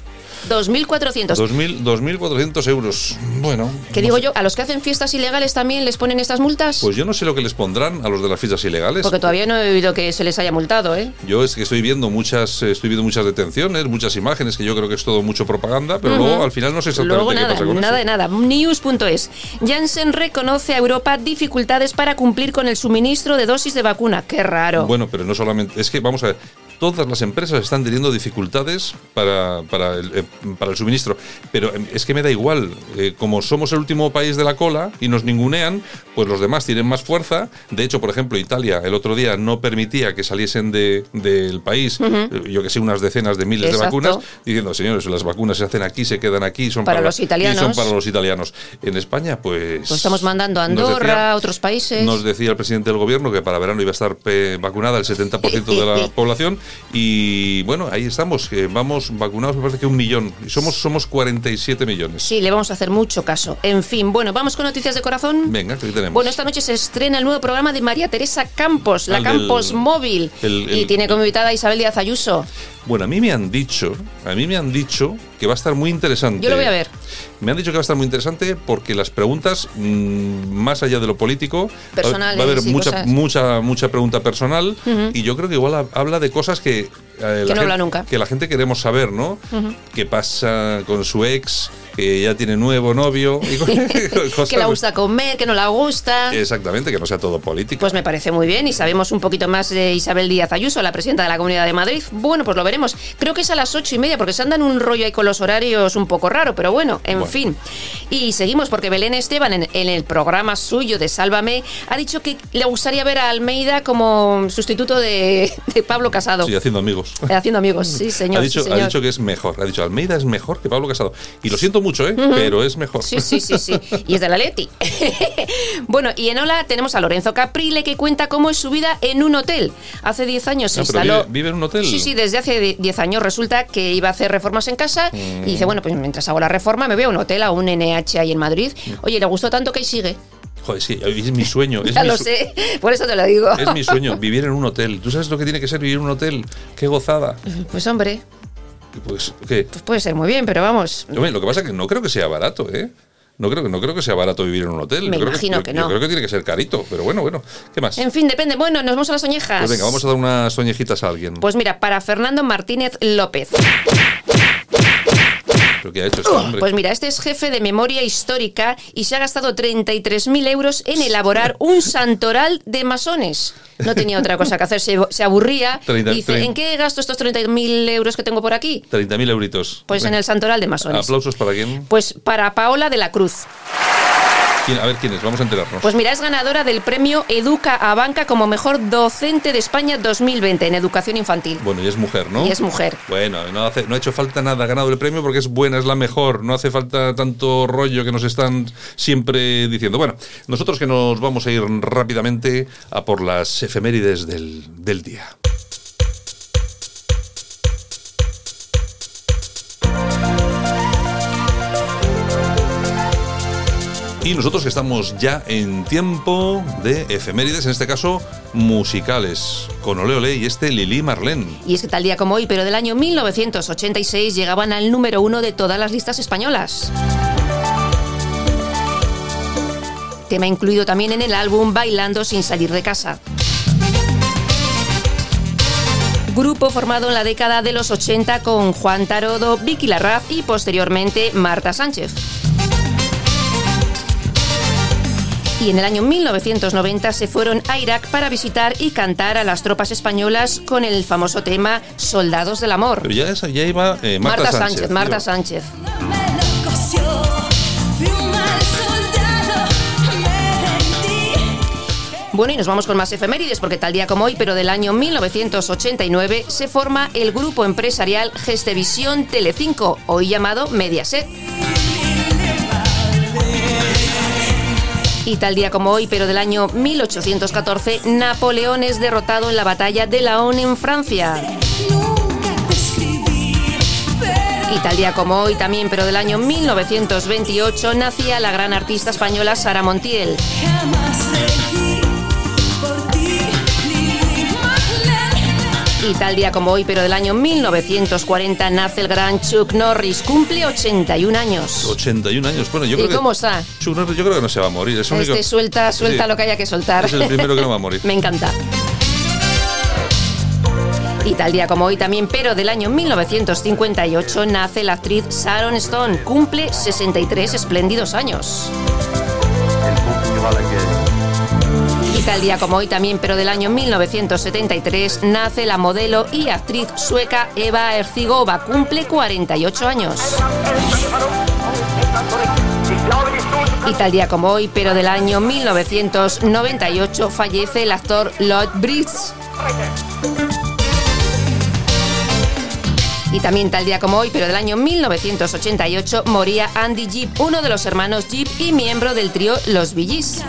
2.400. 2.000 2.400 euros. Bueno. ¿Qué no digo sé. yo? ¿A los que hacen fiestas ilegales también les ponen estas multas? Pues yo no sé lo que les pondrán a los de las fiestas ilegales. Porque todavía no he oído que se les haya multado, ¿eh? Yo es que estoy viendo muchas, eh, estoy viendo muchas detenciones, muchas imágenes, que yo creo que es todo mucho propaganda, pero luego al final no sé exactamente Luego qué nada, pasa con nada eso. de nada. News.es. Janssen reconoce a Europa dificultades para cumplir con el suministro de dosis de vacuna. Qué raro. Bueno, pero no solamente. Es que, vamos a ver, todas las empresas están teniendo dificultades para, para, el, eh, para el suministro. Pero eh, es que me da igual, eh, como somos el último país de la cola y nos ningunean, pues los demás tienen más fuerza. De hecho, por ejemplo, Italia el otro día no permitía que saliesen de- del país, Ujú. eh, yo que sé, unas decenas de miles Exacto. de vacunas, diciendo, señores, las vacunas se hacen aquí, se quedan aquí, son Para para, los italianos. Y son para los italianos. En España, pues... Pues estamos mandando a Andorra, decía- a otros países. nos decía el presidente del gobierno que para verano iba a estar vacunada el 70% de la población y bueno, ahí estamos, que vamos vacunados me parece que un millón y somos, somos 47 millones. Sí, le vamos a hacer mucho caso. En fin, bueno, vamos con noticias de corazón. Venga, que tenemos. Bueno, esta noche se estrena el nuevo programa de María Teresa Campos, la del- Campos Móvil. el- y tiene como invitada a Isabel Díaz Ayuso. Bueno, a mí me han dicho, a mí me han dicho que va a estar muy interesante. Yo lo voy a ver. Me han dicho que va a estar muy interesante porque las preguntas, mm, más allá de lo político, va- Personales va a haber y mucha, cosas. mucha, mucha pregunta personal y yo creo que igual ha- habla de cosas que, eh, la no gente- habla nunca. que la gente queremos saber, ¿no? ¿Qué pasa con su ex? Que ya tiene nuevo novio. y cosas- que la gusta comer, que no la gusta. Exactamente, que no sea todo político. Pues me parece muy bien y sabemos un poquito más de Isabel Díaz Ayuso, la presidenta de la Comunidad de Madrid. Bueno, pues lo veremos. Creo que es a las ocho y media porque se andan un rollo ahí con los horarios un poco raro, pero bueno, en Bueno. fin. Y seguimos porque Belén Esteban en, en el programa suyo de Sálvame ha dicho que le gustaría ver a Almeida como sustituto de, de Pablo Casado. Sí, haciendo amigos. Haciendo amigos, sí, señor. ha, dicho, sí, ha dicho que es mejor. Ha dicho Almeida es mejor que Pablo Casado. Y lo siento mucho, ¿eh? Ujú. Pero es mejor. Sí, sí, sí, sí. Y es de la Leti. bueno, y en Ola tenemos a Lorenzo Caprile que cuenta cómo es su vida en un hotel. Hace 10 años se Ah, instaló. vive, vive en un hotel. Sí, sí, desde hace die- 10 años resulta que iba a hacer reformas en casa Mm. y dice, bueno, pues mientras hago la reforma me voy a un hotel, a un NH ahí en Madrid. Mm. Oye, le gustó tanto que ahí sigue. Joder, sí, es mi sueño. Es ya mi lo su- sé, por eso te lo digo. Es mi sueño, vivir en un hotel. ¿Tú sabes lo que tiene que ser vivir en un hotel? ¡Qué gozada! Pues hombre, Pues, ¿qué? pues puede ser muy bien, pero vamos. Lo que pasa es que no creo que sea barato, ¿eh? No creo, que- no creo que sea barato vivir en un hotel. Me Yo imagino yo- que yo no. creo que tiene que ser carito, pero bueno, bueno. ¿Qué más? En fin, depende. Bueno, nos vamos a las oñejas. Pues venga, vamos a dar unas soñejitas a alguien. Pues mira, para Fernando Martínez López. ¿Pero qué ha hecho este hombre? Pues mira, este es jefe de memoria histórica y se ha gastado 33.000 euros en elaborar un santoral de masones. No tenía otra cosa que hacer, se, se aburría. Y dice, ¿en qué gasto estos 30.000 euros que tengo por aquí? 30.000 euritos. Pues en el santoral de masones. ¿Aplausos para quién? Pues para Paola de la Cruz. A ver quién es, vamos a enterarnos. Pues mira, es ganadora del premio Educa a Banca como mejor docente de España 2020 en educación infantil. Bueno, y es mujer, ¿no? Y es mujer. Bueno, no, hace, no ha hecho falta nada, ha ganado el premio porque es buena, es la mejor, no hace falta tanto rollo que nos están siempre diciendo. Bueno, nosotros que nos vamos a ir rápidamente a por las efemérides del, del día. Y nosotros estamos ya en tiempo de efemérides, en este caso musicales, con Ole Ole y este Lili Marlene. Y es que tal día como hoy, pero del año 1986, llegaban al número uno de todas las listas españolas. Tema incluido también en el álbum Bailando sin salir de casa. Grupo formado en la década de los 80 con Juan Tarodo, Vicky Larraz y posteriormente Marta Sánchez. Y en el año 1990 se fueron a Irak para visitar y cantar a las tropas españolas con el famoso tema Soldados del Amor. Pero ya, esa- ya iba eh, Marta, Marta Sánchez. Sánchez, Marta. Sánchez. Bueno, y nos vamos con más efemérides, porque tal día como hoy, pero del año 1989, se forma el grupo empresarial Gestevisión Telecinco, hoy llamado Mediaset. Y tal día como hoy, pero del año 1814, Napoleón es derrotado en la batalla de Laon en Francia. Y tal día como hoy también, pero del año 1928, nacía la gran artista española Sara Montiel. Y tal día como hoy, pero del año 1940, nace el gran Chuck Norris, cumple 81 años. 81 años. Bueno, yo ¿Y creo cómo que. está? Chuck Norris, yo creo que no se va a morir. Es el Este único- suelta, suelta Sí. lo que haya que soltar. Es el primero que no va a morir. Me encanta. Y tal día como hoy también, pero del año 1958, nace la actriz Sharon Stone. Cumple 63 espléndidos años. Y tal día como hoy también, pero del año 1973, nace la modelo y actriz sueca Eva Erzigova. Cumple 48 años. Y tal día como hoy, pero del año 1998, fallece el actor Lloyd Bridges. Y también tal día como hoy, pero del año 1988, moría Andy Gibb, uno de los hermanos Gibb y miembro del trío Los Billys.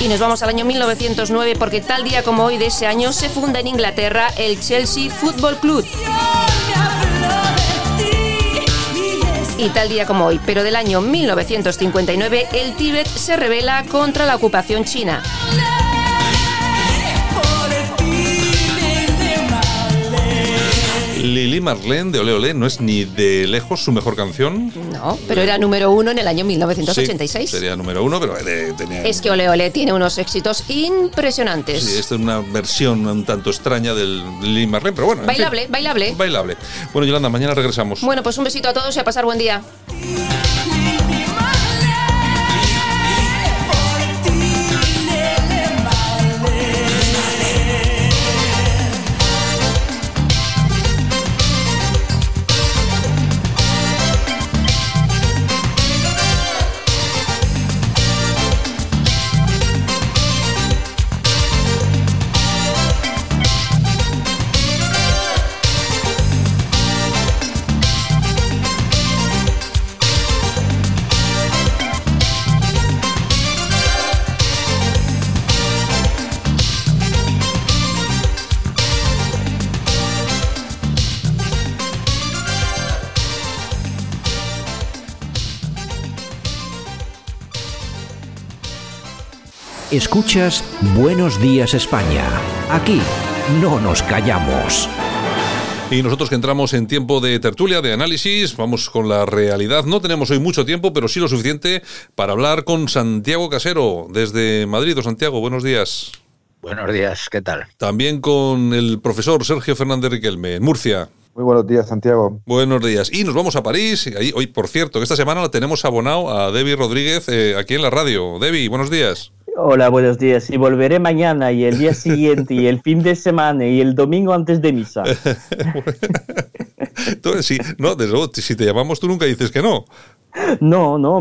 Y nos vamos al año 1909 porque tal día como hoy de ese año se funda en Inglaterra el Chelsea Football Club. Y tal día como hoy, pero del año 1959, el Tíbet se rebela contra la ocupación china. Lili Marlene de Ole Ole no es ni de lejos su mejor canción. No, pero era número uno en el año 1986. Sí, sería número uno, pero eh, tenía... Es que Ole Ole tiene unos éxitos impresionantes. Sí, esta es una versión un tanto extraña del Lili Marlene, pero bueno. en Bailable, fin, bailable. bailable. Bueno, Yolanda, mañana regresamos. Bueno, pues un besito a todos y a pasar buen día. Escuchas Buenos Días España. Aquí no nos callamos. Y nosotros que entramos en tiempo de tertulia, de análisis, vamos con la realidad. No tenemos hoy mucho tiempo, pero sí lo suficiente para hablar con Santiago Casero desde Madrid. Don Santiago, buenos días. Buenos días, ¿qué tal? También con el profesor Sergio Fernández Riquelme, en Murcia. Muy buenos días, Santiago. Buenos días. Y nos vamos a París. Ahí, hoy, por cierto, que esta semana la tenemos abonado a Debbie Rodríguez eh, aquí en la radio. Debbie, buenos días. Hola, buenos días. Y volveré mañana y el día siguiente y el fin de semana y el domingo antes de misa. Entonces, sí, no, desde luego, si te llamamos tú nunca dices que no. No, no.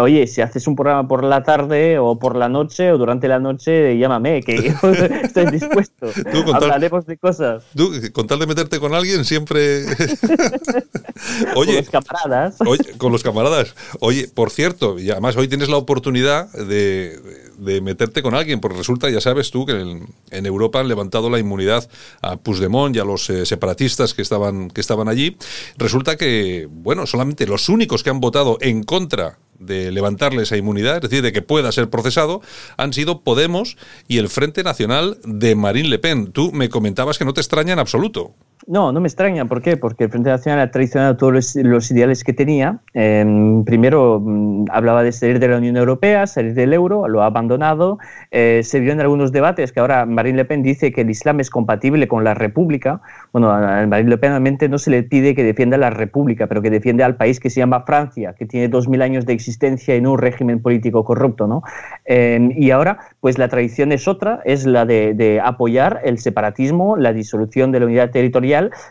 Oye, si haces un programa por la tarde o por la noche o durante la noche, llámame, que yo estoy dispuesto. Tú, con tal- Hablaremos de cosas. Tú, con tal de meterte con alguien, siempre. Oye, Con los camaradas. Oye, con los camaradas. Oye, por cierto, y además hoy tienes la oportunidad de, de meterte con alguien, porque resulta, ya sabes tú, que en, en Europa han levantado la inmunidad a Puigdemont y a los eh, separatistas que estaban, que estaban allí. Resulta que, bueno, solamente los únicos que han votado en contra de levantarle esa inmunidad, es decir, de que pueda ser procesado, han sido Podemos y el Frente Nacional de Marine Le Pen. Tú me comentabas que no te extraña en absoluto. No, no me extraña. ¿Por qué? Porque el Frente Nacional ha traicionado todos los, ideales que tenía. Eh, primero mm, hablaba de salir de la Unión Europea, salir del euro, lo ha abandonado. Eh, se vio en algunos debates que ahora Marine Le Pen dice que el Islam es compatible con la República. Bueno, a Marine Le Pen realmente no se le pide que defienda la República, pero que defienda al país que se llama Francia, que tiene dos mil años de existencia y un régimen político corrupto, ¿no? Eh, y ahora, pues la tradición es otra, es la de apoyar el separatismo, la disolución de la unidad territorial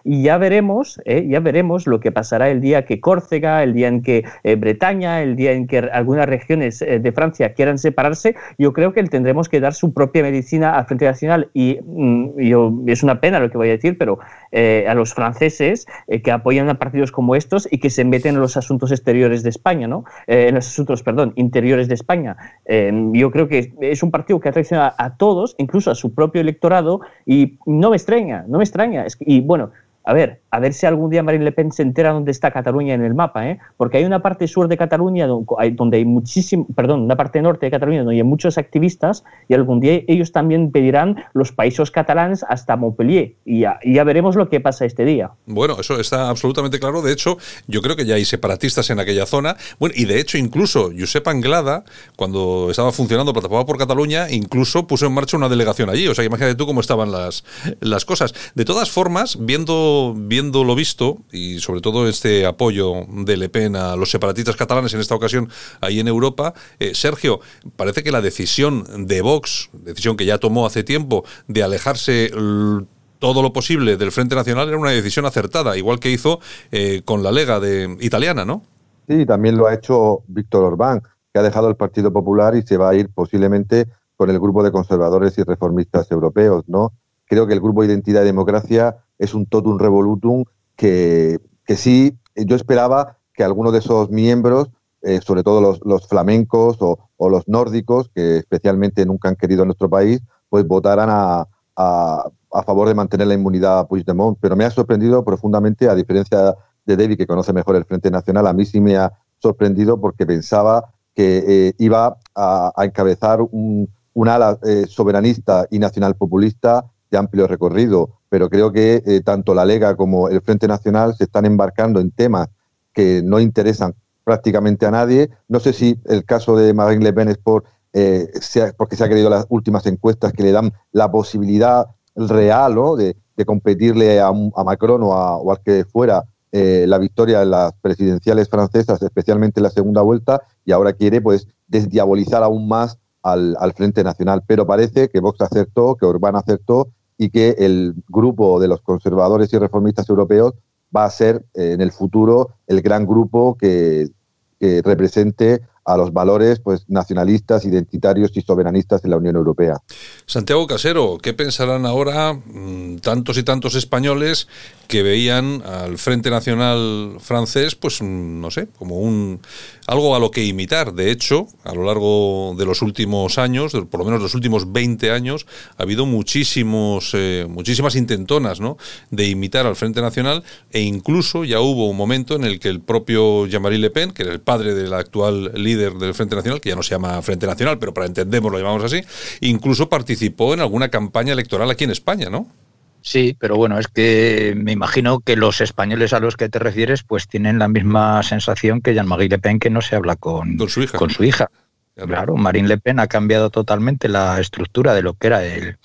y ya veremos, eh, ya veremos lo que pasará el día que Córcega, el día en que eh, Bretaña, el día en que algunas regiones eh, de Francia quieran separarse. Yo creo que tendremos que dar su propia medicina al Frente Nacional y mm, yo, es una pena lo que voy a decir, pero eh, a los franceses que apoyan a partidos como estos y que se meten en los asuntos exteriores de España, ¿no? En los asuntos, perdón, interiores de España. Yo creo que es un partido que ha traicionado a, todos, incluso a su propio electorado, y no me extraña, no me extraña. Bueno, a ver, a ver si algún día Marine Le Pen se entera dónde está Cataluña en el mapa, ¿eh? Porque hay una parte sur de Cataluña donde hay muchísimo, perdón, una parte norte de Cataluña donde hay muchos activistas y algún día ellos también pedirán los países catalanes hasta Montpellier y ya, y ya veremos lo que pasa este día. Bueno, eso está absolutamente claro. De hecho, yo creo que ya hay separatistas en aquella zona. Bueno, y de hecho, incluso Josep Anglada, cuando estaba funcionando Plataforma por Cataluña, incluso puso en marcha una delegación allí. O sea, imagínate tú cómo estaban las, las cosas. De todas formas, viendo viendo, lo visto y sobre todo este apoyo de Le Pen a los separatistas catalanes en esta ocasión ahí en Europa, eh, Sergio, parece que la decisión de Vox, decisión que ya tomó hace tiempo, de alejarse todo lo posible del Frente Nacional era una decisión acertada, igual que hizo eh, con la Lega de, italiana, ¿no? Sí, también lo ha hecho Víctor Orbán, que ha dejado el Partido Popular y se va a ir posiblemente con el grupo de conservadores y reformistas europeos, ¿no? Creo que el grupo Identidad y Democracia es un totum revolutum que, que sí, yo esperaba que algunos de esos miembros, eh, sobre todo los, flamencos o, los nórdicos, que especialmente nunca han querido en nuestro país, pues votaran a, a, a, favor de mantener la inmunidad a Puigdemont. Pero me ha sorprendido profundamente, a diferencia de David, que conoce mejor el Frente Nacional, a mí sí me ha sorprendido porque pensaba que eh, iba a, encabezar un, un ala eh, soberanista y nacional populista de amplio recorrido, pero creo que eh, tanto la Lega como el Frente Nacional se están embarcando en temas que no interesan prácticamente a nadie. No sé si el caso de Marine Le Pen es por, eh, sea, porque se ha querido las últimas encuestas que le dan la posibilidad real ¿no? de, competirle a, Macron o, a, o, al que fuera eh, la victoria en las presidenciales francesas, especialmente en la segunda vuelta, y ahora quiere pues desdiabolizar aún más al, al, Frente Nacional. Pero parece que Vox acertó, que Orbán acertó y que el grupo de los conservadores y reformistas europeos va a ser eh, en el futuro el gran grupo que, represente a los valores pues nacionalistas, identitarios y soberanistas de la Unión Europea. Santiago Casero, ¿qué pensarán ahora mmm, tantos y tantos españoles que veían al Frente Nacional francés, pues no sé, como un algo a lo que imitar. De hecho, a lo largo de los últimos años, por lo menos los últimos 20 años, ha habido muchísimos, eh, muchísimas intentonas ¿no? de imitar al Frente Nacional e incluso ya hubo un momento en el que el propio Jean-Marie Le Pen, que era el padre del actual líder del Frente Nacional, que ya no se llama Frente Nacional, pero para entendernos lo llamamos así, incluso participó en alguna campaña electoral aquí en España, ¿no? Sí, pero bueno, es que me imagino que los españoles a los que te refieres pues tienen la misma sensación que Jean-Marie Le Pen que no se habla con, con su hija. Con su hija. Claro. claro, Marine Le Pen ha cambiado totalmente la estructura de lo que era el,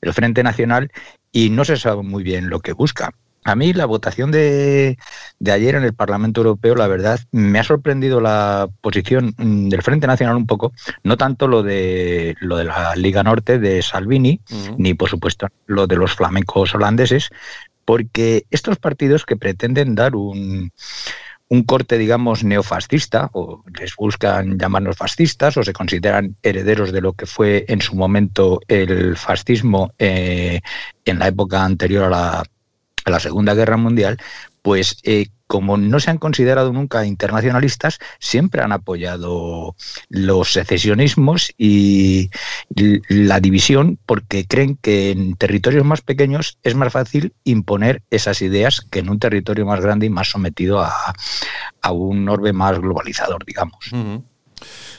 el Frente Nacional y no se sabe muy bien lo que busca. A mí la votación de, de, ayer en el Parlamento Europeo, la verdad, me ha sorprendido la posición del Frente Nacional un poco, no tanto lo de lo de la Liga Norte de Salvini, uh -huh. ni por supuesto lo de los flamencos holandeses, porque estos partidos que pretenden dar un, un corte, digamos, neofascista, o les buscan llamarnos fascistas, o se consideran herederos de lo que fue en su momento el fascismo eh, en la época anterior a la a la Segunda Guerra Mundial, pues eh, como no se han considerado nunca internacionalistas, siempre han apoyado los secesionismos y la división porque creen que en territorios más pequeños es más fácil imponer esas ideas que en un territorio más grande y más sometido a, a un orbe más globalizador, digamos.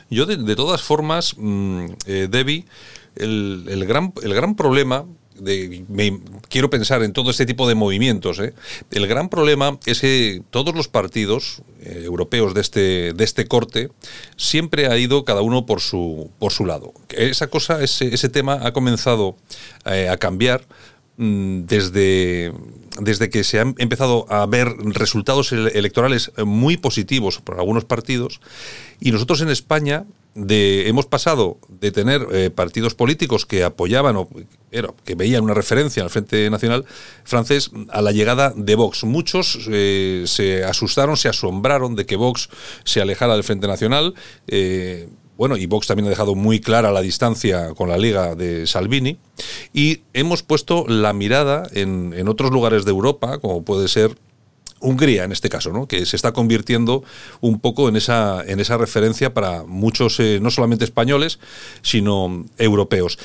Yo, de, todas formas, mmm, Debbie, el, el, gran, el gran problema quiero pensar en todo este tipo de movimientos. ¿eh? El gran problema es que todos los partidos eh, europeos de este, de este corte siempre ha ido cada uno por su, por su lado. Esa cosa, ese, ese tema ha comenzado eh, a cambiar mmm, desde, desde que se han empezado a ver resultados electorales muy positivos por algunos partidos y nosotros en España hemos pasado de tener eh, partidos políticos que apoyaban o que veían una referencia al Frente Nacional francés a la llegada de Vox. Muchos eh, se asustaron, se asombraron de que Vox se alejara del Frente Nacional. Eh, bueno, y Vox también ha dejado muy clara la distancia con la Liga de Salvini. Y hemos puesto la mirada en, en otros lugares de Europa, como puede ser Hungría en este caso, ¿no? que se está convirtiendo un poco en esa, en esa referencia para muchos, eh, no solamente españoles, sino europeos.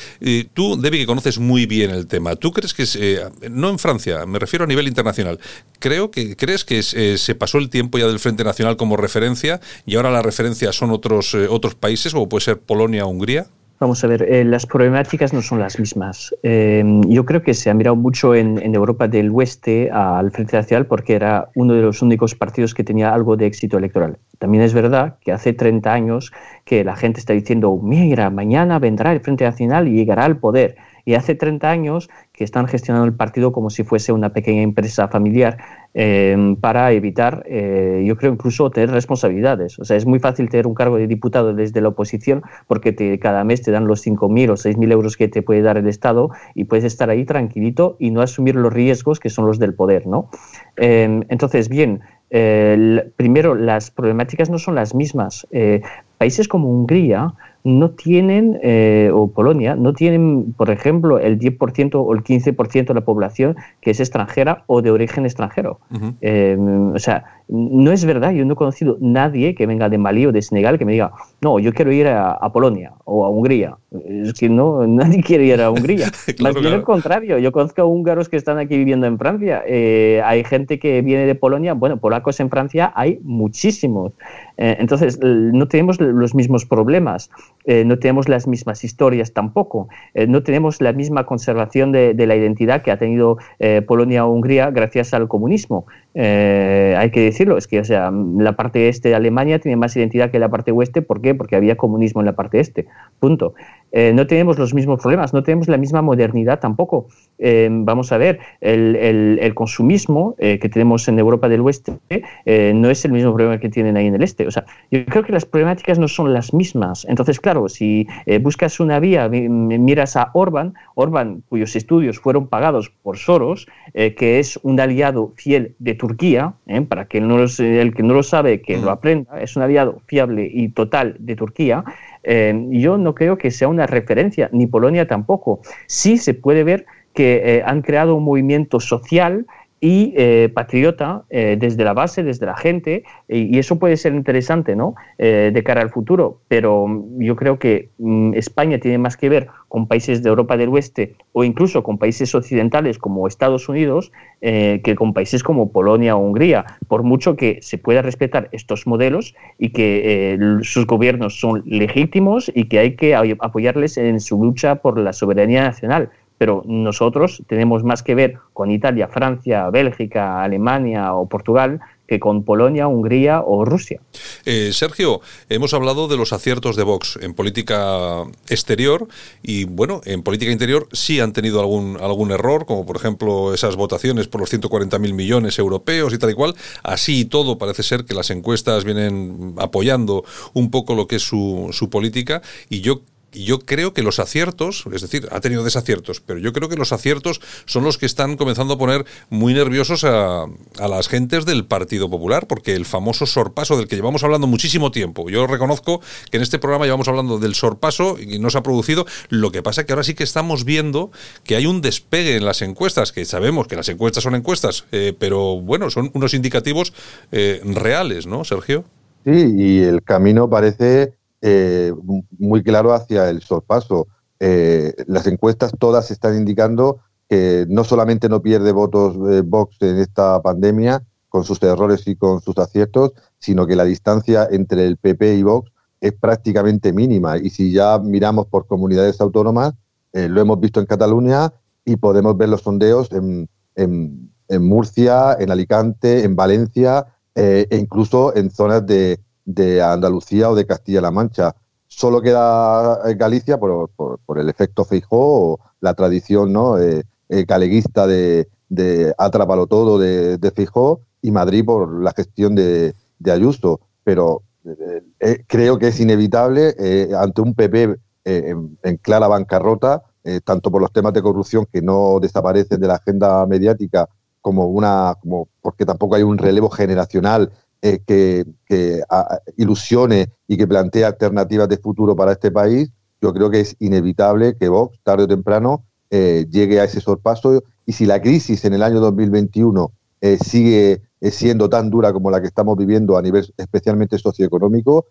Tú, Debbie, que conoces muy bien el tema, ¿tú crees que, eh, no en Francia, me refiero a nivel internacional, creo que, ¿crees que eh, se pasó el tiempo ya del Frente Nacional como referencia y ahora la referencia son otros, eh, otros países, como puede ser Polonia o Hungría? Vamos a ver, eh, las problemáticas no son las mismas. Eh, yo creo que se ha mirado mucho en, en, Europa del Oeste al Frente Nacional porque era uno de los únicos partidos que tenía algo de éxito electoral. También es verdad que hace 30 años que la gente está diciendo, mira, mañana vendrá el Frente Nacional y llegará al poder. Y hace 30 años que están gestionando el partido como si fuese una pequeña empresa familiar eh, para evitar, eh, yo creo, incluso tener responsabilidades. O sea, es muy fácil tener un cargo de diputado desde la oposición porque cada mes te dan los 5.000 o 6.000 euros que te puede dar el Estado y puedes estar ahí tranquilito y no asumir los riesgos que son los del poder, ¿no? Eh, entonces, bien, primero, las problemáticas no son las mismas. países como Hungría no tienen, eh, o Polonia, no tienen, por ejemplo, el 10% o el 15% de la población que es extranjera o de origen extranjero. Eh, o sea, no es verdad, yo no he conocido nadie que venga de Malí o de Senegal que me diga, no, yo quiero ir a, Polonia o a Hungría. Es que no, nadie quiere ir a Hungría. Más bien al contrario, yo conozco húngaros que están aquí viviendo en Francia. Eh, hay gente que viene de Polonia, bueno, polacos en Francia hay muchísimos. Entonces, no tenemos los mismos problemas. Eh, no tenemos las mismas historias tampoco, eh, no tenemos la misma conservación de, la identidad que ha tenido eh, Polonia o Hungría gracias al comunismo. hay que decirlo, es que o sea, la parte este de Alemania tiene más identidad que la parte oeste, ¿por qué? Porque había comunismo en la parte este, punto. No tenemos los mismos problemas, no tenemos la misma modernidad tampoco. vamos a ver, el, consumismo que tenemos en Europa del Oeste no es el mismo problema que tienen ahí en el este. O sea, yo creo que las problemáticas no son las mismas. Entonces, claro, si eh, buscas una vía, miras a Orban, Orban, cuyos estudios fueron pagados por Soros, eh, que es un aliado fiel de Turquía, eh, para que no el que no lo sabe, que lo aprenda, es un aliado fiable y total de Turquía, yo no creo que sea una referencia, ni Polonia tampoco. Sí se puede ver que han creado un movimiento social y eh, patriota eh, desde la base, desde la gente, y, eso puede ser interesante ¿no? Eh, de cara al futuro, pero yo creo que mm, España tiene más que ver con países de Europa del Oeste o incluso con países occidentales como Estados Unidos que con países como Polonia o Hungría, por mucho que se pueda respetar estos modelos y que sus gobiernos son legítimos y que hay que apoyarles en su lucha por la soberanía nacional pero nosotros tenemos más que ver con Italia, Francia, Bélgica, Alemania o Portugal que con Polonia, Hungría o Rusia. Eh, Sergio, hemos hablado de los aciertos de Vox en política exterior y, bueno, en política interior sí han tenido algún, algún error, como por ejemplo esas votaciones por los 140.000 millones europeos y tal y cual. Así y todo parece ser que las encuestas vienen apoyando un poco lo que es su, su política y yo y yo creo que los aciertos, es decir, ha tenido desaciertos, pero yo creo que los aciertos son los que están comenzando a poner muy nerviosos a, las gentes del Partido Popular, porque el famoso sorpaso del que llevamos hablando muchísimo tiempo, yo reconozco que en este programa llevamos hablando del sorpaso y no se ha producido, lo que pasa es que ahora sí que estamos viendo que hay un despegue en las encuestas, que sabemos que las encuestas son encuestas, eh, pero bueno, son unos indicativos eh, reales, ¿no, Sergio? Sí, y el camino parece eh, muy claro hacia el sorpaso. Eh, las encuestas todas están indicando que no solamente no pierde votos eh, Vox en esta pandemia con sus errores y con sus aciertos, sino que la distancia entre el PP y Vox es prácticamente mínima. Y si ya miramos por comunidades autónomas, lo hemos visto en Cataluña y podemos ver los sondeos en, en Murcia, en Alicante, en Valencia e incluso en zonas de, de Andalucía o de Castilla-La Mancha. Solo queda eh, Galicia por, por, el efecto Feijó o la tradición ¿no? Eh, eh, de, de Atrápalo Todo de, de y Madrid por la gestión de, de Ayuso. Pero creo que es inevitable ante un PP en, en, clara bancarrota, tanto por los temas de corrupción que no desaparecen de la agenda mediática como una como porque tampoco hay un relevo generacional eh, que, ilusione y que plantee alternativas de futuro para este país, yo creo que es inevitable que Vox, tarde o temprano, eh, llegue a ese sorpaso. Y si la crisis en el año 2021 eh, sigue siendo tan dura como la que estamos viviendo a nivel especialmente socioeconómico,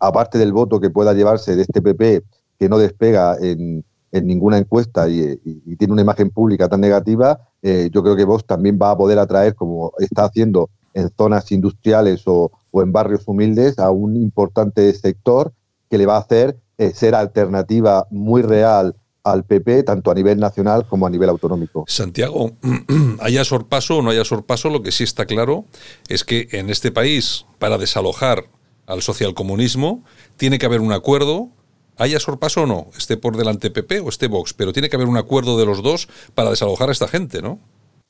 aparte del voto que pueda llevarse de este PP que no despega en, ninguna encuesta y, y, tiene una imagen pública tan negativa, yo creo que Vox también va a poder atraer, como está haciendo en zonas industriales o, en barrios humildes a un importante sector que le va a hacer eh, ser alternativa muy real al PP, tanto a nivel nacional como a nivel autonómico. Santiago, haya sorpaso o no haya sorpaso, lo que sí está claro es que en este país, para desalojar al socialcomunismo, tiene que haber un acuerdo haya sorpaso o no, esté por delante PP o esté Vox, pero tiene que haber un acuerdo de los dos para desalojar a esta gente, ¿no?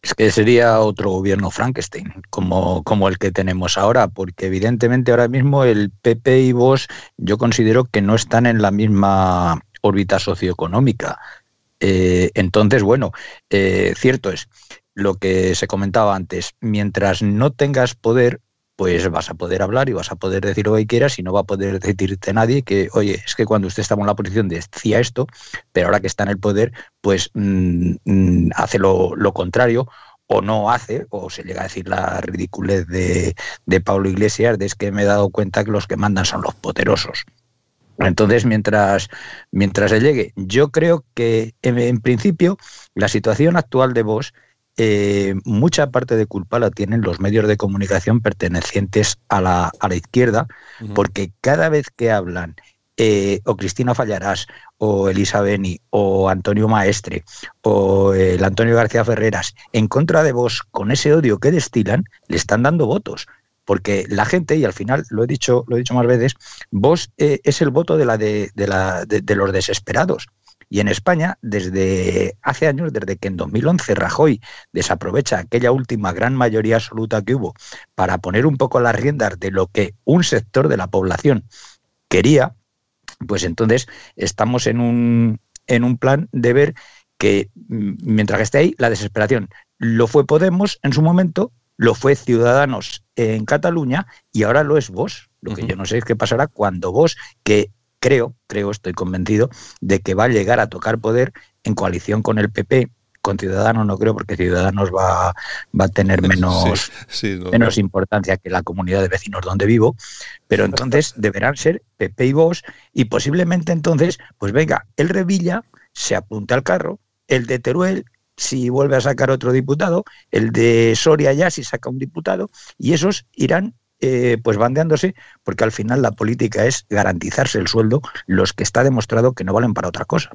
Es que sería otro gobierno Frankenstein, como, como el que tenemos ahora, porque evidentemente ahora mismo el PP y Vox yo considero que no están en la misma órbita socioeconómica. Eh, entonces, bueno, eh, cierto es lo que se comentaba antes, mientras no tengas poder, pues vas a poder hablar y vas a poder decir lo que quieras y no va a poder decirte nadie que, oye, es que cuando usted estaba en la posición decía esto, pero ahora que está en el poder, pues mm, mm, hace lo, contrario o no hace, o se llega a decir la ridiculez de, de Pablo Iglesias, de es que me he dado cuenta que los que mandan son los poderosos. Entonces, mientras, mientras se llegue, yo creo que en, principio la situación actual de vos eh, mucha parte de culpa la tienen los medios de comunicación pertenecientes a la, a la izquierda, porque cada vez que hablan eh, o Cristina Fallarás, o Elisa Beni, o Antonio Maestre, o el Antonio García Ferreras, en contra de vos, con ese odio que destilan, le están dando votos. Porque la gente, y al final lo he dicho, lo he dicho más veces, vos eh, es el voto de, la de, la, de los desesperados. Y en España, desde hace años, desde que en 2011 Rajoy desaprovecha aquella última gran mayoría absoluta que hubo para poner un poco las riendas de lo que un sector de la población quería, pues entonces estamos en un, en un plan de ver que mm, mientras que esté ahí, la desesperación lo fue Podemos en su momento, lo fue Ciudadanos en Cataluña y ahora lo es vos. Lo que yo no sé es qué pasará cuando vos, que creo, creo, estoy convencido de que va a llegar a tocar poder en coalición con el PP. Con Ciudadanos no creo, porque Ciudadanos va, va a tener menos, menos importancia que la comunidad de vecinos donde vivo, pero entonces deberán ser PP y vos, y posiblemente entonces, pues venga, el Revilla se apunta al carro, el de Teruel si vuelve a sacar otro diputado, el de Soria ya si saca un diputado, y esos irán eh, pues bandeándose, porque al final la política es garantizarse el sueldo, los que está demostrado que no valen para otra cosa.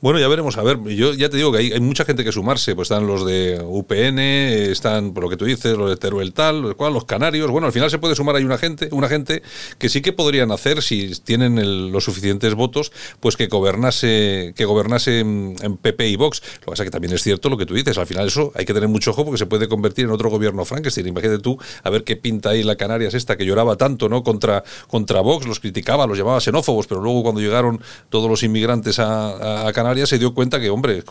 Bueno, ya veremos. A ver, yo ya te digo que hay, mucha gente que sumarse. Pues están los de UPN, están, por lo que tú dices, los de Teruel tal, los canarios. Bueno, al final se puede sumar ahí una gente, una gente que sí que podrían hacer, si tienen los suficientes votos, pues que gobernase, que gobernase en, PP y Vox. Lo que pasa que también es cierto lo que tú dices. Al final eso hay que tener mucho ojo porque se puede convertir en otro gobierno Frankenstein. Imagínate tú a ver qué pinta ahí la canal esta que lloraba tanto no contra, contra Vox, los criticaba, los llamaba xenófobos, pero luego cuando llegaron todos los inmigrantes a, Canarias se dio cuenta que, hombre,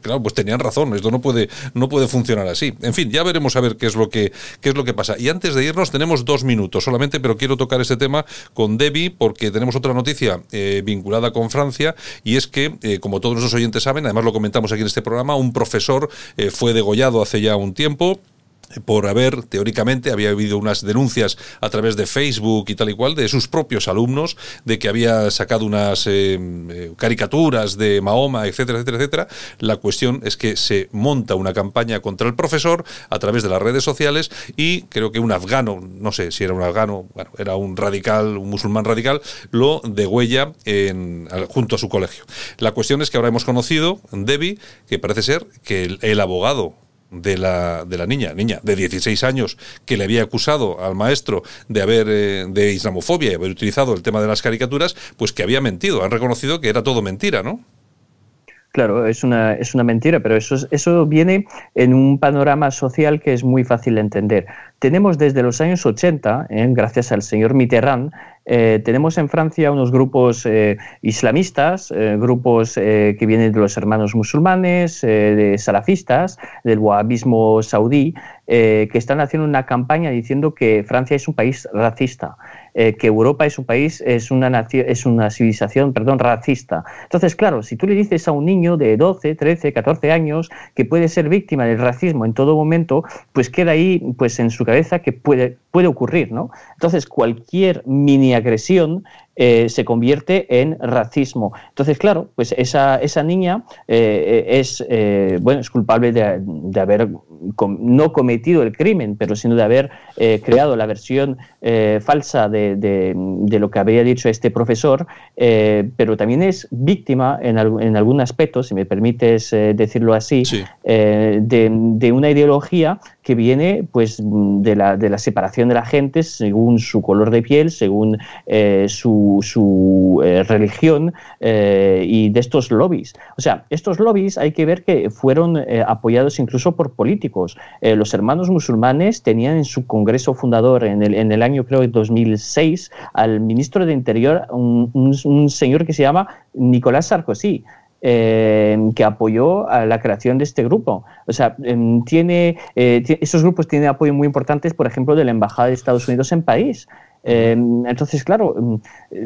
claro, pues tenían razón, esto no puede, no puede funcionar así. En fin, ya veremos a ver qué es lo que, qué es lo que pasa. Y antes de irnos tenemos dos minutos solamente, pero quiero tocar este tema con Debbie porque tenemos otra noticia eh, vinculada con Francia y es que, eh, como todos nuestros oyentes saben, además lo comentamos aquí en este programa, un profesor eh, fue degollado hace ya un tiempo por haber, teóricamente, había habido unas denuncias a través de Facebook y tal y cual de sus propios alumnos, de que había sacado unas eh, eh, caricaturas de Mahoma, etcétera, etcétera, etcétera. La cuestión es que se monta una campaña contra el profesor a través de las redes sociales y creo que un afgano, no sé si era un afgano, bueno, era un radical, un musulmán radical, lo degüella en, junto a su colegio. La cuestión es que ahora hemos conocido, Debbie, que parece ser que el abogado de la, de la niña, niña de 16 años, que le había acusado al maestro de haber eh, de islamofobia y haber utilizado el tema de las caricaturas, pues que había mentido. Han reconocido que era todo mentira, ¿no? Claro, es una, es una mentira, pero eso, eso viene en un panorama social que es muy fácil de entender. Tenemos desde los años 80, eh, gracias al señor Mitterrand, eh, tenemos en Francia unos grupos eh, islamistas, grupos que vienen de los hermanos musulmanes, de salafistas, del wahabismo saudí, que están haciendo una campaña diciendo que Francia es un país racista. Que Europa es un país, es una, es una civilización perdón, racista. Entonces, claro, si tú le dices a un niño de 12, 13, 14 años que puede ser víctima del racismo en todo momento, pues queda ahí pues, en su cabeza que puede, puede ocurrir. ¿no? Entonces, cualquier mini agresión eh, se convierte en racismo. Entonces, claro, pues esa, esa niña eh, es, eh, bueno, es culpable de, de haber no cometido el crimen, pero sino de haber creado la versión falsa de, de, lo que había dicho este profesor, pero también es víctima en, en, algún aspecto, si me permites decirlo así, de, de, una ideología que viene pues de la, de la separación de la gente según su color de piel, según eh, su, su eh, religión eh, y de estos lobbies. O sea, estos lobbies hay que ver que fueron apoyados incluso por políticos. los hermanos musulmanes tenían en su congreso fundador en el, en el año creo 2006 al ministro de Interior, un, un señor que se llama Nicolás Sarkozy. Eh, que apoyó a la creación de este grupo. O sea, em, tiene, eh, esos grupos tienen apoyo muy importantes, por ejemplo, de la Embajada de Estados Unidos en París. Em, entonces, claro, em,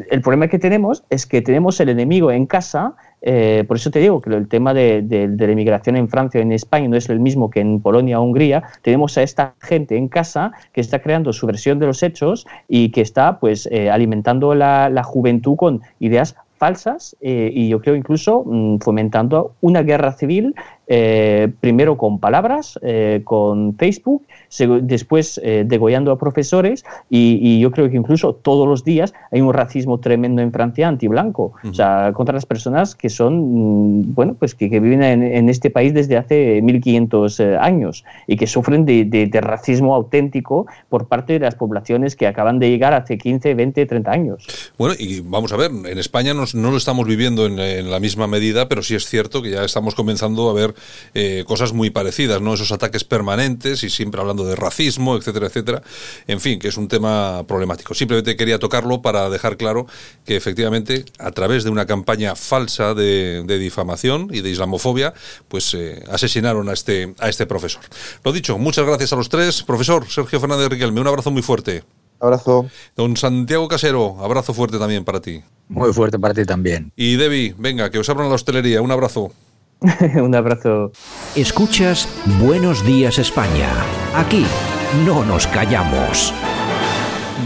el problema que tenemos es que tenemos el enemigo en casa, eh, por eso te digo que el tema de, la inmigración en Francia o en España no es el mismo que en Polonia o Hungría, tenemos a esta gente en casa que está creando su versión de los hechos y que está pues alimentando la, la juventud con ideas falsas eh, y yo creo incluso mm, fomentando una guerra civil eh, primero con palabras, eh, con Facebook, después eh, degollando a profesores y, yo creo que incluso todos los días hay un racismo tremendo en Francia antiblanco, o sea, contra las personas que son, mm, bueno, pues que, viven en, este país desde hace 1500 años y que sufren de, racismo auténtico por parte de las poblaciones que acaban de llegar hace 15, 20, 30 años. Bueno, y vamos a ver, en España no lo estamos viviendo en, en la misma medida, pero sí es cierto que ya estamos comenzando a ver eh, cosas muy parecidas, ¿no? Esos ataques permanentes y siempre hablando de racismo, etcétera, etcétera. En fin, que es un tema problemático. Simplemente quería tocarlo para dejar claro que efectivamente, a través de una campaña falsa de, difamación y de islamofobia, pues eh, asesinaron a este, a este profesor. Lo dicho, muchas gracias a los tres. Profesor Sergio Fernández Riquelme, un abrazo muy fuerte. Abrazo. Don Santiago Casero, abrazo fuerte también para ti. Muy fuerte para ti también. Y Debbie, venga, que os abran la hostelería. Un abrazo. Un abrazo. Escuchas Buenos Días España. Aquí no nos callamos.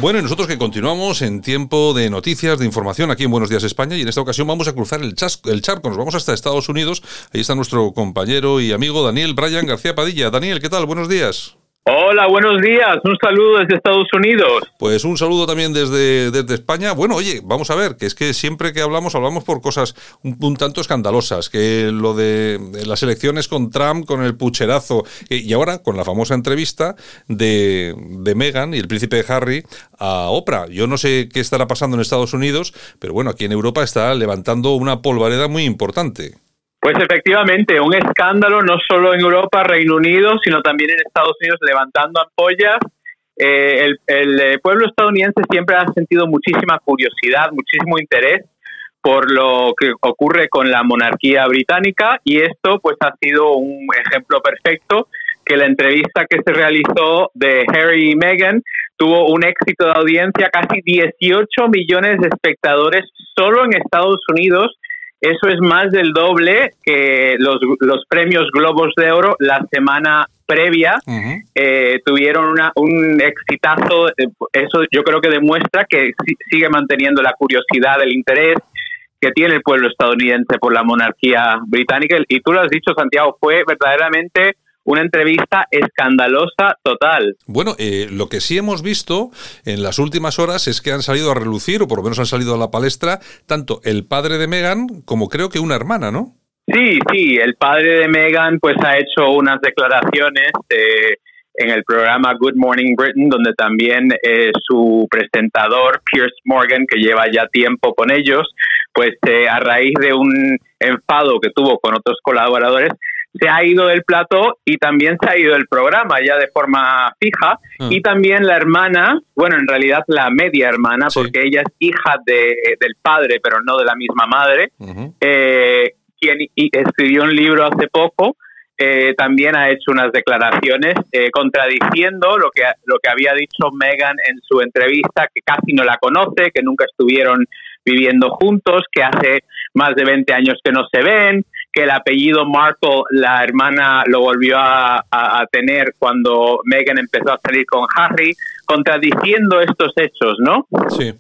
Bueno, y nosotros que continuamos en tiempo de noticias, de información aquí en Buenos Días España y en esta ocasión vamos a cruzar el, el charco, nos vamos hasta Estados Unidos. Ahí está nuestro compañero y amigo Daniel Bryan García Padilla. Daniel, ¿qué tal? Buenos días. Hola, buenos días. Un saludo desde Estados Unidos. Pues un saludo también desde, desde España. Bueno, oye, vamos a ver, que es que siempre que hablamos, hablamos por cosas un, tanto escandalosas, que lo de, las elecciones con Trump, con el pucherazo, y ahora con la famosa entrevista de, de Meghan y el príncipe Harry a Oprah. Yo no sé qué estará pasando en Estados Unidos, pero bueno, aquí en Europa está levantando una polvareda muy importante. Pues efectivamente, un escándalo no solo en Europa, Reino Unido, sino también en Estados Unidos levantando ampollas. Eh, el, eh, pueblo estadounidense siempre ha sentido muchísima curiosidad, muchísimo interés por lo que ocurre con la monarquía británica y esto pues ha sido un ejemplo perfecto que la entrevista que se realizó de Harry y Meghan tuvo un éxito de audiencia, casi 18 millones de espectadores solo en Estados Unidos eso es más del doble que los, los premios Globos de Oro la semana previa eh, tuvieron una, un exitazo. Eh, eso yo creo que demuestra que sigue manteniendo la curiosidad, el interés que tiene el pueblo estadounidense por la monarquía británica. Y tú lo has dicho, Santiago, fue verdaderamente una entrevista escandalosa total. Bueno, eh, lo que sí hemos visto en las últimas horas es que han salido a relucir, o por lo menos han salido a la palestra, tanto el padre de Meghan como creo que una hermana, ¿no? Sí, sí, el padre de Meghan pues ha hecho unas declaraciones eh, en el programa Good Morning Britain, donde también eh, su presentador, Pierce Morgan, que lleva ya tiempo con ellos, pues a raíz de un enfado que tuvo con otros colaboradores, se ha ido del plato y también se ha ido del programa ya de forma fija. Ah. Y también la hermana, bueno, en realidad la media hermana, porque ella es hija de, del padre, pero no de la misma madre, eh, quien escribió un libro hace poco. Eh, también ha hecho unas declaraciones eh, contradiciendo lo que, lo que había dicho Megan en su entrevista, que casi no la conoce, que nunca estuvieron viviendo juntos, que hace más de 20 años que no se ven, que el apellido Markle, la hermana lo volvió a, tener cuando Meghan empezó a salir con Harry, contradiciendo estos hechos, ¿no? Sí.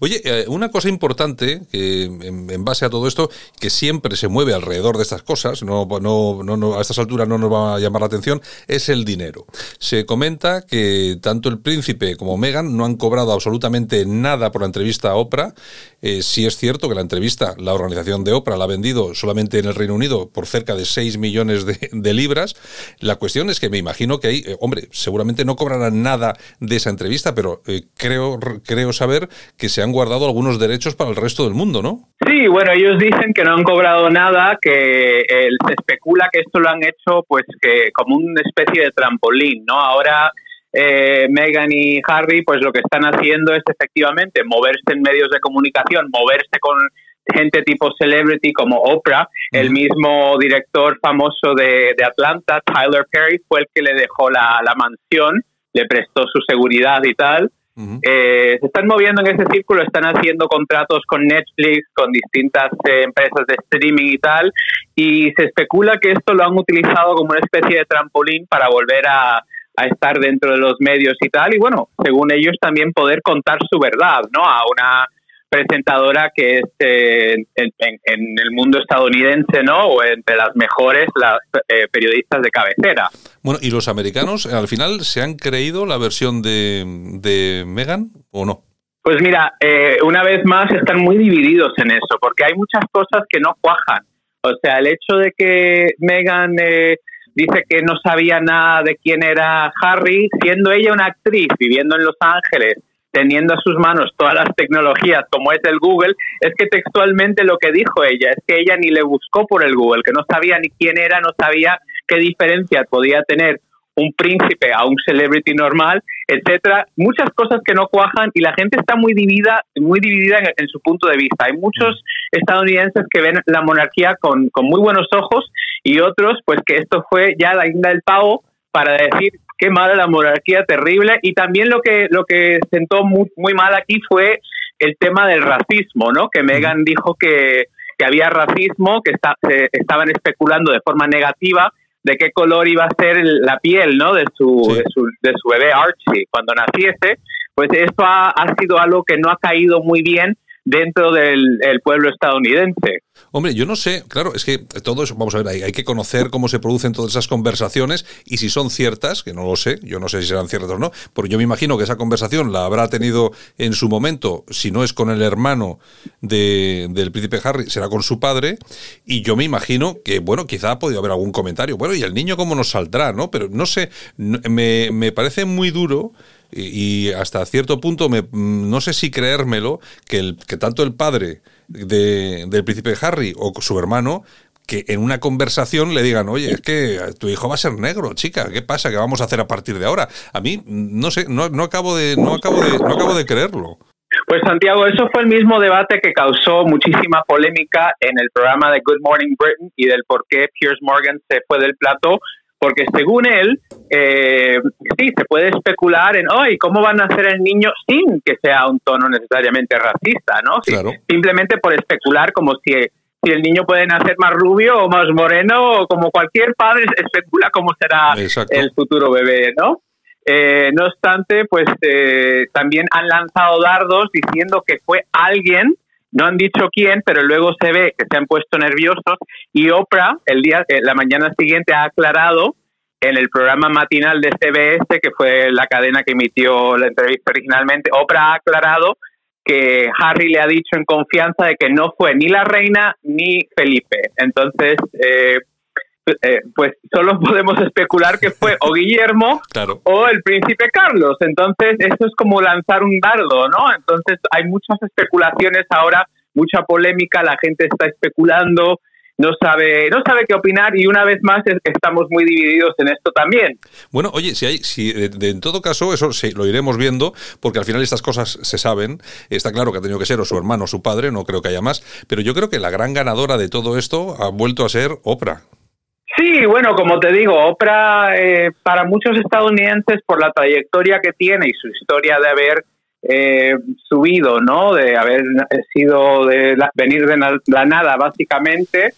Oye, eh, una cosa importante que en, base a todo esto, que siempre se mueve alrededor de estas cosas, no, a estas alturas no nos va a llamar la atención, es el dinero. Se comenta que tanto el príncipe como Meghan no han cobrado absolutamente nada por la entrevista a Oprah. Eh, sí es cierto que la entrevista, la organización de Oprah la ha vendido solamente en el Reino Unido por cerca de 6 millones de, de libras. La cuestión es que me imagino que ahí, eh, hombre, seguramente no cobrarán nada de esa entrevista, pero eh, creo, creo saber que se han guardado algunos derechos para el resto del mundo, ¿no? Sí, bueno, ellos dicen que no han cobrado nada, que eh, se especula que esto lo han hecho pues que como una especie de trampolín, ¿no? Ahora eh, Meghan y Harry pues lo que están haciendo es efectivamente moverse en medios de comunicación, moverse con gente tipo celebrity como Oprah, el mismo director famoso de, de Atlanta, Tyler Perry, fue el que le dejó la, la mansión, le prestó su seguridad y tal. Eh, se están moviendo en ese círculo, están haciendo contratos con Netflix, con distintas eh, empresas de streaming y tal, y se especula que esto lo han utilizado como una especie de trampolín para volver a, a estar dentro de los medios y tal, y bueno, según ellos también poder contar su verdad, ¿no? A una presentadora que es eh, en, en- en el mundo estadounidense, ¿no? O entre las mejores, las eh, periodistas de cabecera. Bueno, ¿y los americanos al final se han creído la versión de, de Meghan o no? Pues mira, eh, una vez más están muy divididos en eso, porque hay muchas cosas que no cuajan. O sea, el hecho de que Meghan eh, dice que no sabía nada de quién era Harry, siendo ella una actriz viviendo en Los Ángeles, teniendo a sus manos todas las tecnologías como es el Google, es que textualmente lo que dijo ella es que ella ni le buscó por el Google, que no sabía ni quién era, no sabía qué diferencia podía tener un príncipe a un celebrity normal, etcétera, muchas cosas que no cuajan y la gente está muy dividida, muy dividida en, su punto de vista. Hay muchos estadounidenses que ven la monarquía con, muy buenos ojos y otros, pues que esto fue ya la guinda del pavo para decir qué mala la monarquía, terrible. Y también lo que lo que sentó muy, muy mal aquí fue el tema del racismo, ¿no? Que Meghan dijo que, que había racismo, que está, se estaban especulando de forma negativa de qué color iba a ser el- la piel ¿no? de, su, de, su, de su bebé Archie cuando naciese, pues esto ha, ha sido algo que no ha caído muy bien dentro del el pueblo estadounidense. Hombre, yo no sé, claro, es que todo eso, vamos a ver, hay, hay que conocer cómo se producen todas esas conversaciones y si son ciertas, que no lo sé, yo no sé si serán ciertas o no, porque yo me imagino que esa conversación la habrá tenido en su momento, si no es con el hermano de- del príncipe Harry, será con su padre, y yo me imagino que, bueno, quizá ha podido haber algún comentario, bueno, y el niño cómo nos saldrá, ¿no? Pero no sé, me, me parece muy duro y, hasta cierto punto me, mm, no sé si creérmelo que, el, que tanto el padre de- del príncipe Harry o su hermano que en una conversación le digan, oye, es que tu hijo va a ser negro, chica, ¿qué pasa? ¿Qué vamos a hacer a partir de ahora? A mí, no sé, no, no acabo de, no acabo de, no acabo de creerlo. Pues Santiago, eso fue el mismo debate que causó muchísima polémica en el programa de Good Morning Britain y del por qué Piers Morgan se fue del plato, porque según él, eh, sí, se puede especular en, hoy ¿cómo van a hacer el niño sin que sea un tono necesariamente racista, ¿no? Sí, Simplemente por especular como si, si el niño puede nacer más rubio o más moreno, o como cualquier padre especula cómo será Exacto. el futuro bebé, ¿no? Eh, no obstante, pues eh, también han lanzado dardos diciendo que fue alguien, no han dicho quién, pero luego se ve que se han puesto nerviosos y Oprah el día, eh, la mañana siguiente ha aclarado en el programa matinal de CBS, que fue la cadena que emitió la entrevista originalmente, Oprah ha aclarado que Harry le ha dicho en confianza de que no fue ni la reina ni Felipe. Entonces, eh, eh, pues solo podemos especular que fue o Guillermo o el príncipe Carlos. Entonces, eso es como lanzar un dardo, ¿no? Entonces, hay muchas especulaciones ahora, mucha polémica, la gente está especulando, no sabe, no sabe qué opinar y una vez más es- estamos muy divididos en esto también. Bueno, oye, si hay, si de- de- en todo caso, eso sí, lo iremos viendo, porque al final estas cosas se saben. Está claro que ha tenido que ser o su hermano o su padre, no creo que haya más. Pero yo creo que la gran ganadora de todo esto ha vuelto a ser Oprah. Sí, bueno, como te digo, Oprah eh, para muchos estadounidenses por la trayectoria que tiene y su historia de haber eh, subido, ¿no? De haber sido de la- venir de la nada, básicamente,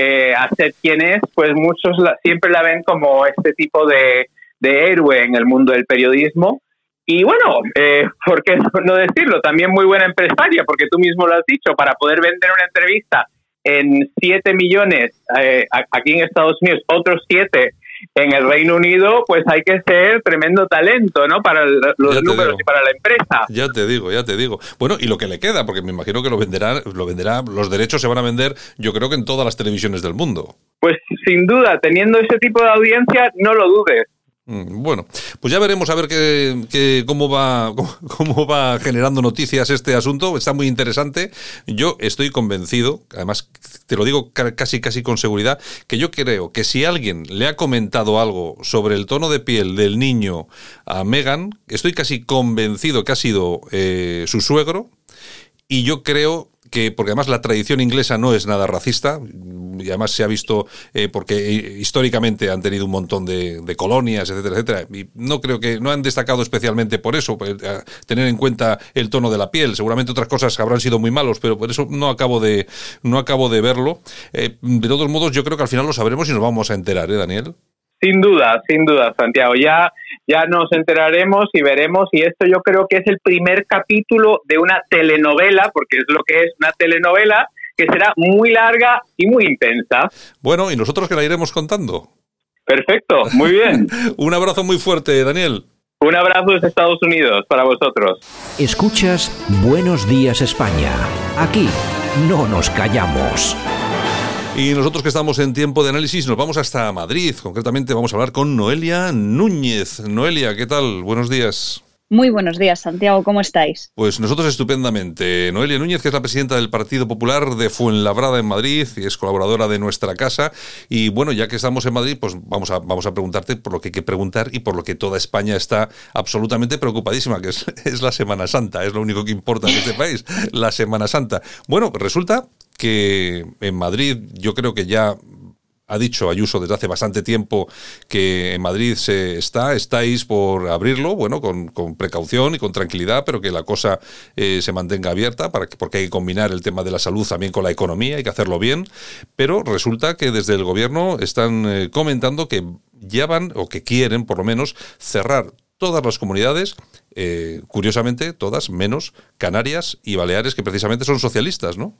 eh, a ser quien es, pues muchos la- siempre la ven como este tipo de, de héroe en el mundo del periodismo. y bueno, eh, ¿por qué no decirlo? También muy buena empresaria, porque tú mismo lo has dicho, para poder vender una entrevista en 7 millones eh, aquí en Estados Unidos, otros 7 en el Reino Unido, pues hay que ser tremendo talento, ¿no? Para los números y para la empresa. Ya te digo, ya te digo. Bueno, y lo que le queda, porque me imagino que lo venderá, lo venderá, los derechos se van a vender, yo creo que en todas las televisiones del mundo. Pues sin duda, teniendo ese tipo de audiencia, no lo dudes. Mm, bueno, pues ya veremos a ver qué, cómo, va, cómo va generando noticias este asunto. Está muy interesante. Yo estoy convencido, además te lo digo casi casi con seguridad, que yo creo que si alguien le ha comentado algo sobre el tono de piel del niño a Megan, estoy casi convencido que ha sido eh, su suegro. Y yo creo que, porque además la tradición inglesa no es nada racista, y además se ha visto, eh, porque históricamente han tenido un montón de, colonias, etcétera, etcétera, y no creo que, no han destacado especialmente por eso, pues, tener en cuenta el tono de la piel, seguramente otras cosas habrán sido muy malos, pero por eso no acabo de, no acabo de verlo. Eh, de todos modos, yo creo que al final lo sabremos y nos vamos a enterar, ¿eh, Daniel? Sin duda, sin duda, Santiago. Ya, ya nos enteraremos y veremos. Y esto yo creo que es el primer capítulo de una telenovela, porque es lo que es una telenovela, que será muy larga y muy intensa. Bueno, y nosotros que la iremos contando. Perfecto, muy bien. Un abrazo muy fuerte, Daniel. Un abrazo desde Estados Unidos para vosotros. Escuchas Buenos Días España. Aquí no nos callamos. Y nosotros que estamos en tiempo de análisis nos vamos hasta Madrid. Concretamente vamos a hablar con Noelia Núñez. Noelia, ¿qué tal? Buenos días. Muy buenos días, Santiago, ¿cómo estáis? Pues nosotros estupendamente. Noelia Núñez, que es la presidenta del Partido Popular de Fuenlabrada en Madrid y es colaboradora de nuestra casa. Y bueno, ya que estamos en Madrid, pues vamos a, vamos a preguntarte por lo que hay que preguntar y por lo que toda España está absolutamente preocupadísima, que es, es la Semana Santa, es lo único que importa en este país, la Semana Santa. Bueno, resulta que en Madrid yo creo que ya ha dicho Ayuso desde hace bastante tiempo que en Madrid se está, estáis por abrirlo, bueno, con, precaución y con tranquilidad, pero que la cosa eh, se mantenga abierta, para que, porque hay que combinar el tema de la salud también con la economía, hay que hacerlo bien, pero resulta que desde el gobierno están eh, comentando que ya van, o que quieren por lo menos, cerrar todas las comunidades, eh, curiosamente todas, menos Canarias y Baleares, que precisamente son socialistas, ¿no?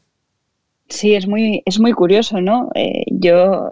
Sí, es muy, es muy curioso, ¿no? Eh, yo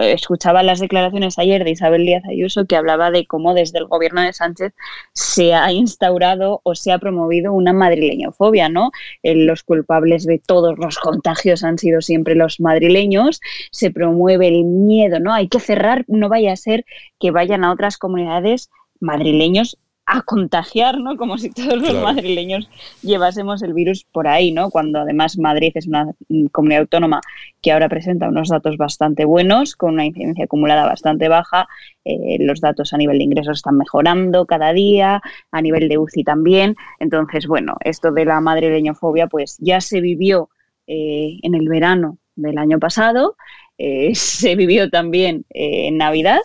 escuchaba las declaraciones ayer de Isabel Díaz Ayuso que hablaba de cómo desde el gobierno de Sánchez se ha instaurado o se ha promovido una madrileñofobia, ¿no? Eh, los culpables de todos los contagios han sido siempre los madrileños, se promueve el miedo, ¿no? Hay que cerrar, no vaya a ser que vayan a otras comunidades madrileños a contagiar, ¿no? Como si todos los madrileños llevásemos el virus por ahí, ¿no? Cuando además Madrid es una comunidad autónoma que ahora presenta unos datos bastante buenos, con una incidencia acumulada bastante baja. Eh, los datos a nivel de ingresos están mejorando cada día, a nivel de UCI también. Entonces, bueno, esto de la madrileñofobia, pues ya se vivió eh, en el verano del año pasado, eh, se vivió también en Navidad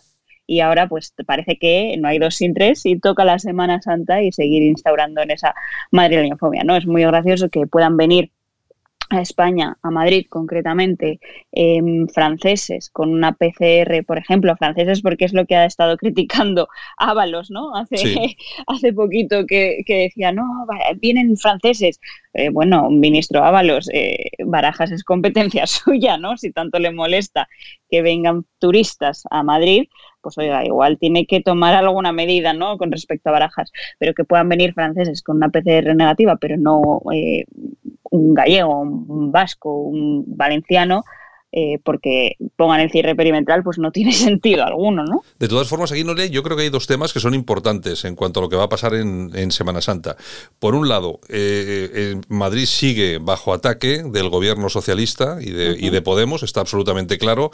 y ahora pues parece que no hay dos sin tres y toca la Semana Santa y seguir instaurando en esa madrileñofobia, ¿no? Es muy gracioso que puedan venir a España, a Madrid concretamente, em, franceses con una PCR, por ejemplo, franceses porque es lo que ha estado criticando Ábalos, ¿no? Hace, hace poquito que, decía, no, vienen franceses. Eh, bueno, ministro Ábalos, eh, Barajas es competencia suya, ¿no? Si tanto le molesta que vengan turistas a Madrid, pues oiga, igual tiene que tomar alguna medida, ¿no? Con respecto a Barajas, pero que puedan venir franceses con una PCR negativa, pero no eh, un gallego, un vasco, un valenciano, eh, porque pongan el cierre perimetral, pues no tiene sentido alguno, ¿no? De todas formas, aquí, Noria, yo creo que hay dos temas que son importantes en cuanto a lo que va a pasar en, Semana Santa. Por un lado, eh, eh, Madrid sigue bajo ataque del gobierno socialista y de, Podemos, está absolutamente claro.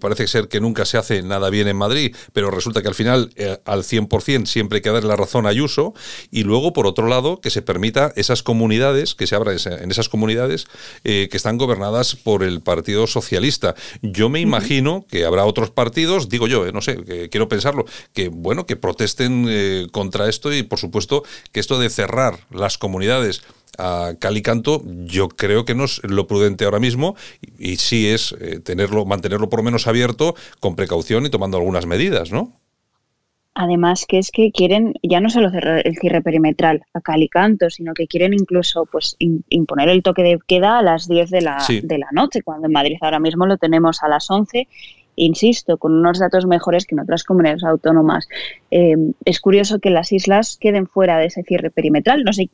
parece ser que nunca se hace nada bien en Madrid, pero resulta que al final, al 100%, siempre hay que darle la razón a Ayuso. Y luego, por otro lado, que se permita esas comunidades, que se abra en esas comunidades que están gobernadas por el Partido Socialista yo me imagino que habrá otros partidos, digo yo, eh, no sé, que quiero pensarlo, que bueno, que protesten eh, contra esto y por supuesto que esto de cerrar las comunidades a cal y canto, yo creo que no es lo prudente ahora mismo y, sí es eh, tenerlo, mantenerlo por lo menos abierto con precaución y tomando algunas medidas, ¿no? Además, que es que quieren ya no solo cerrar el cierre perimetral a cal y canto, sino que quieren incluso pues imponer el toque de queda a las 10 de la, de la noche, cuando en Madrid ahora mismo lo tenemos a las 11 insisto, con unos datos mejores que en otras comunidades autónomas. Eh, es curioso que las islas queden fuera de ese cierre perimetral. No sé,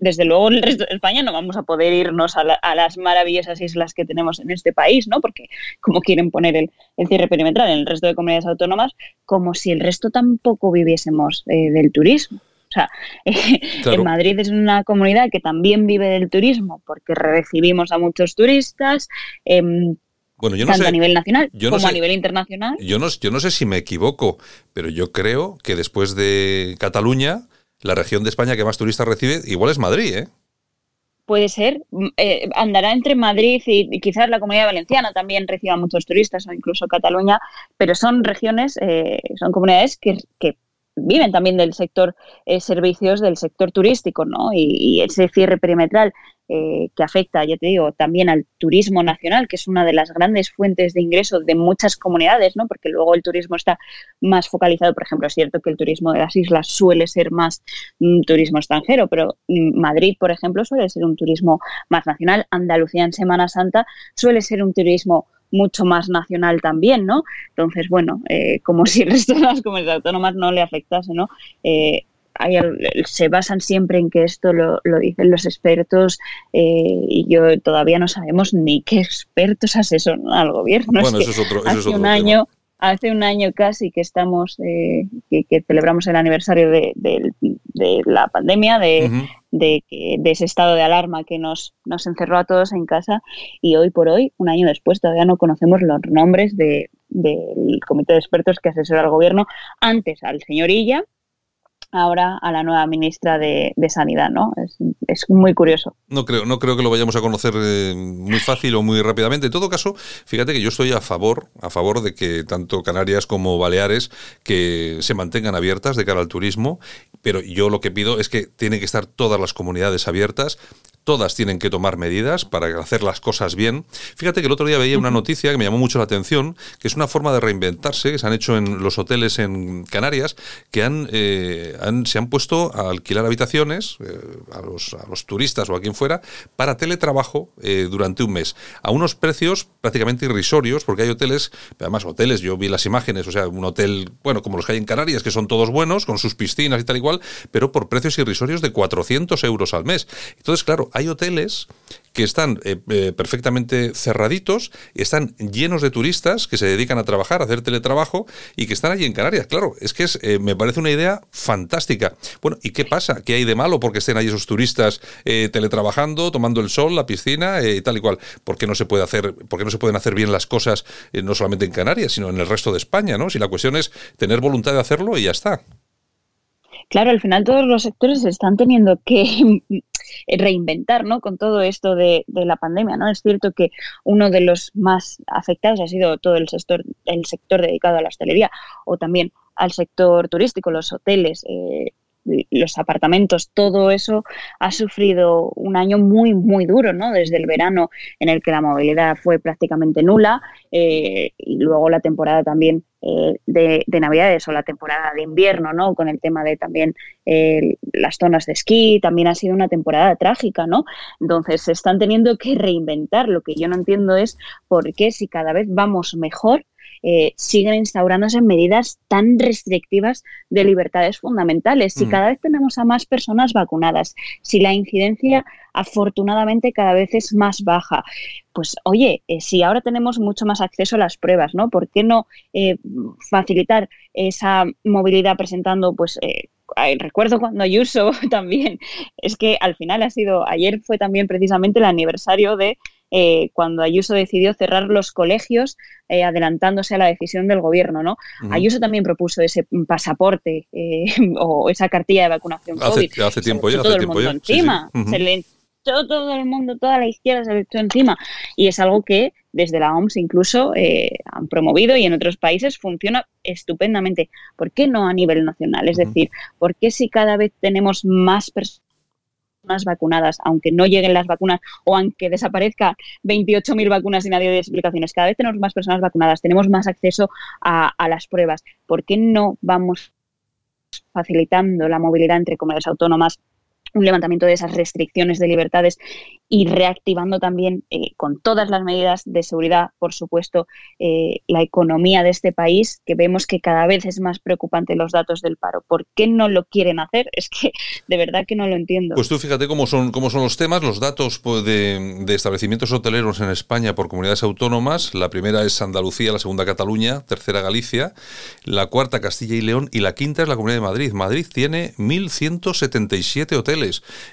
desde luego el resto de España no vamos a poder irnos a, las maravillosas islas que tenemos en este país, ¿no? Porque como quieren poner el, cierre perimetral en el resto de comunidades autónomas, como si el resto tampoco viviésemos eh, del turismo. O sea, en Madrid es una comunidad que también vive del turismo porque recibimos a muchos turistas. Em, bueno, yo no tanto sé, a nivel nacional como sé, a nivel internacional. Yo no, yo no sé si me equivoco, pero yo creo que después de Cataluña, la región de España que más turistas recibe igual es Madrid, ¿eh? Puede ser, mm, eh, andará entre Madrid y, quizás la comunidad valenciana también reciba muchos turistas o incluso Cataluña, pero son regiones, eh, son comunidades que, que viven también del sector eh, servicios, del sector turístico, ¿no? Y, ese cierre perimetral eh, que afecta, ya te digo, también al turismo nacional, que es una de las grandes fuentes de ingreso de muchas comunidades, ¿no? Porque luego el turismo está más focalizado, por ejemplo, es cierto que el turismo de las islas suele ser más mm, turismo extranjero, pero mm, Madrid, por ejemplo, suele ser un turismo más nacional, Andalucía en Semana Santa suele ser un turismo mucho más nacional también, ¿no? Entonces, bueno, eh, como si el resto de las comunidades autónomas no le afectase, ¿no? Eh, se basan siempre en que esto lo, dicen los expertos eh, y yo todavía no sabemos ni qué expertos asesoran al gobierno. Bueno, eso es otro, eso hace un año, hace un año casi que estamos, que, celebramos el aniversario de, la pandemia, de, de, ese estado de alarma que nos, nos encerró a todos en casa y hoy por hoy, un año después, todavía no conocemos los nombres de, del comité de expertos que asesora al gobierno, antes al señor Illa, ahora a la nueva ministra de, Sanidad, ¿no? Es, muy curioso. No creo, no creo que lo vayamos a conocer eh, muy fácil o muy rápidamente. En todo caso, fíjate que yo estoy a favor, a favor de que tanto Canarias como Baleares que se mantengan abiertas de cara al turismo, pero yo lo que pido es que tienen que estar todas las comunidades abiertas, todas tienen que tomar medidas para hacer las cosas bien. Fíjate que el otro día veía una noticia que me llamó mucho la atención, que es una forma de reinventarse que se han hecho en los hoteles en Canarias, que han, eh, se han puesto a alquilar habitaciones eh, a, los, turistas o a quien fuera para teletrabajo eh, durante un mes, a unos precios prácticamente irrisorios, porque hay hoteles, además hoteles, yo vi las imágenes, o sea, un hotel, bueno, como los que hay en Canarias, que son todos buenos, con sus piscinas y tal y cual, pero por precios irrisorios de 400 euros al mes. Entonces, claro, hay hoteles que están eh, perfectamente cerraditos, están llenos de turistas que se dedican a trabajar, a hacer teletrabajo y que están allí en Canarias. Claro, es que es, me parece una idea fantástica. Bueno, ¿y qué pasa? ¿Qué hay de malo porque estén ahí esos turistas teletrabajando, tomando el sol, la piscina y tal y cual? ¿Por qué no se puede hacer, por no se pueden hacer bien las cosas no solamente en Canarias, sino en el resto de España, ¿no? Si la cuestión es tener voluntad de hacerlo y ya está. Claro, al final todos los sectores se están teniendo que reinventar, ¿no? Con todo esto de, la pandemia, ¿no? Es cierto que uno de los más afectados ha sido todo el sector, el sector dedicado a la hostelería o también al sector turístico, los hoteles, eh, los apartamentos, todo eso ha sufrido un año muy, muy duro, ¿no? Desde el verano en el que la movilidad fue prácticamente nula eh, y luego la temporada también eh, de, Navidades o la temporada de invierno, ¿no? Con el tema de también eh, las zonas de esquí, también ha sido una temporada trágica, ¿no? Entonces se están teniendo que reinventar. Lo que yo no entiendo es por qué si cada vez vamos mejor, eh, siguen instaurándose medidas tan restrictivas de libertades fundamentales. Si mm. cada vez tenemos a más personas vacunadas, si la incidencia afortunadamente cada vez es más baja, pues oye, eh, si ahora tenemos mucho más acceso a las pruebas, ¿no? ¿Por qué no eh, facilitar esa movilidad presentando, pues, recuerdo cuando Ayuso también, es que al final ha sido, ayer fue también precisamente el aniversario de eh, cuando Ayuso decidió cerrar los colegios eh, adelantándose a la decisión del gobierno, ¿no? Ayuso también propuso ese pasaporte eh, o esa cartilla de vacunación COVID. Hace tiempo ya, todo el mundo encima. Se le echó todo el mundo, toda la izquierda se le echó encima. Y es algo que desde la OMS incluso han promovido y en otros países funciona estupendamente. ¿Por qué no a nivel nacional? Es decir, ¿por qué si cada vez tenemos más personas vacunadas, aunque no lleguen las vacunas o aunque desaparezca 28.000 vacunas y nadie dé explicaciones. Cada vez tenemos más personas vacunadas, tenemos más acceso a, las pruebas. ¿Por qué no vamos facilitando la movilidad entre comunidades autónomas un levantamiento de esas restricciones de libertades y reactivando también eh, con todas las medidas de seguridad, por supuesto, eh, la economía de este país, que vemos que cada vez es más preocupante los datos del paro. ¿Por qué no lo quieren hacer? Es que de verdad que no lo entiendo. Pues tú fíjate cómo son, cómo son los temas, los datos pues, de, de establecimientos hoteleros en España por comunidades autónomas. La primera es Andalucía, la segunda Cataluña, tercera Galicia, la cuarta Castilla y León y la quinta es la Comunidad de Madrid. Madrid tiene 1.177 hoteles.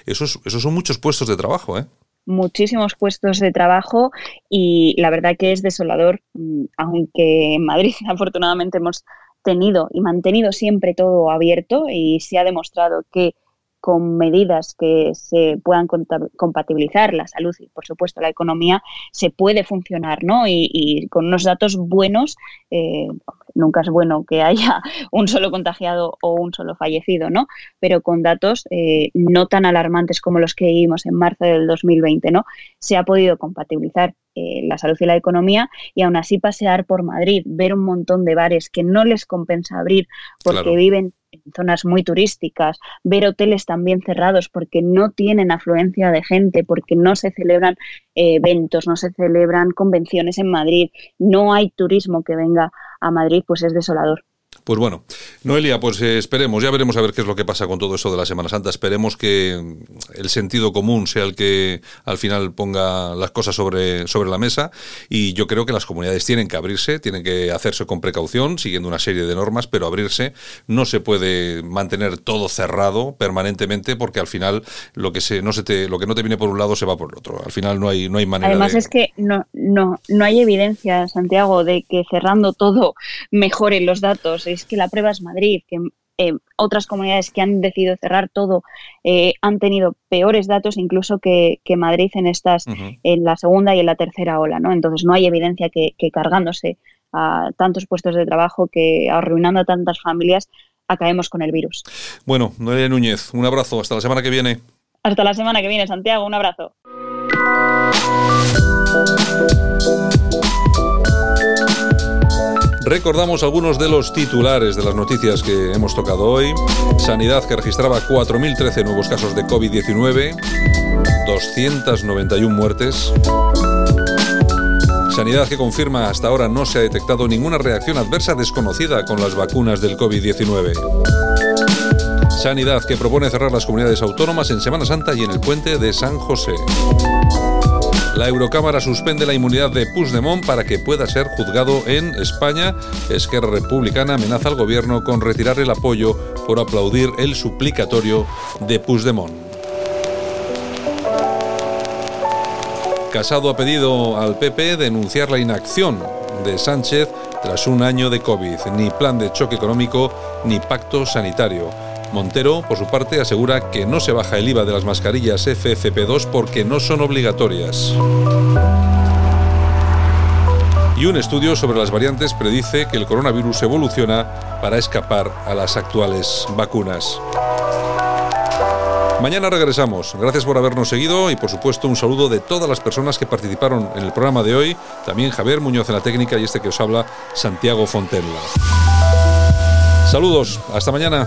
Esos, esos son muchos puestos de trabajo, ¿eh? muchísimos puestos de trabajo y la verdad que es desolador, mm, aunque en Madrid afortunadamente hemos tenido y mantenido siempre todo abierto y se ha demostrado que con medidas que se puedan compatibilizar la salud y, por supuesto, la economía, se puede funcionar, ¿no? Y, con unos datos buenos, eh, nunca es bueno que haya un solo contagiado o un solo fallecido, ¿no? Pero con datos eh, no tan alarmantes como los que vimos en marzo del 2020, ¿no? Se ha podido compatibilizar eh, la salud y la economía y aún así pasear por Madrid, ver un montón de bares que no les compensa abrir porque viven en zonas muy turísticas, ver hoteles también cerrados porque no tienen afluencia de gente, porque no se celebran eh, eventos, no se celebran convenciones en Madrid, no hay turismo que venga a Madrid, pues es desolador. Pues bueno, Noelia, pues eh, esperemos, ya veremos a ver qué es lo que pasa con todo eso de la Semana Santa. Esperemos que el sentido común sea el que al final ponga las cosas sobre, sobre la mesa y yo creo que las comunidades tienen que abrirse, tienen que hacerse con precaución, siguiendo una serie de normas, pero abrirse no se puede mantener todo cerrado permanentemente porque al final lo que se no se te lo que no te viene por un lado se va por el otro. Al final no hay no hay manera Además es que no no no hay evidencia, Santiago, de que cerrando todo mejoren los datos es que la prueba es Madrid, que eh, otras comunidades que han decidido cerrar todo eh, han tenido peores datos incluso que, Madrid en estas, en la segunda y en la tercera ola, ¿no? Entonces no hay evidencia que, cargándose a tantos puestos de trabajo, que arruinando a tantas familias, acabemos con el virus. Bueno, Noelia Núñez, un abrazo, hasta la semana que viene. Hasta la semana que viene, Santiago, un abrazo. Recordamos algunos de los titulares de las noticias que hemos tocado hoy. Sanidad que registraba 4.013 nuevos casos de COVID-19, 291 muertes. Sanidad que confirma hasta ahora no se ha detectado ninguna reacción adversa desconocida con las vacunas del COVID-19. Sanidad que propone cerrar las comunidades autónomas en Semana Santa y en el puente de San José. La Eurocámara suspende la inmunidad de Puigdemont para que pueda ser juzgado en España. Esquerra Republicana amenaza al gobierno con retirar el apoyo por aplaudir el suplicatorio de Puigdemont. Casado ha pedido al PP denunciar la inacción de Sánchez tras un año de COVID. Ni plan de choque económico ni pacto sanitario. Montero, por su parte, asegura que no se baja el IVA de las mascarillas FFP2 porque no son obligatorias. Y un estudio sobre las variantes predice que el coronavirus evoluciona para escapar a las actuales vacunas. Mañana regresamos. Gracias por habernos seguido y por supuesto un saludo de todas las personas que participaron en el programa de hoy. También Javier Muñoz en la técnica y este que os habla, Santiago Fontenla. Saludos, hasta mañana.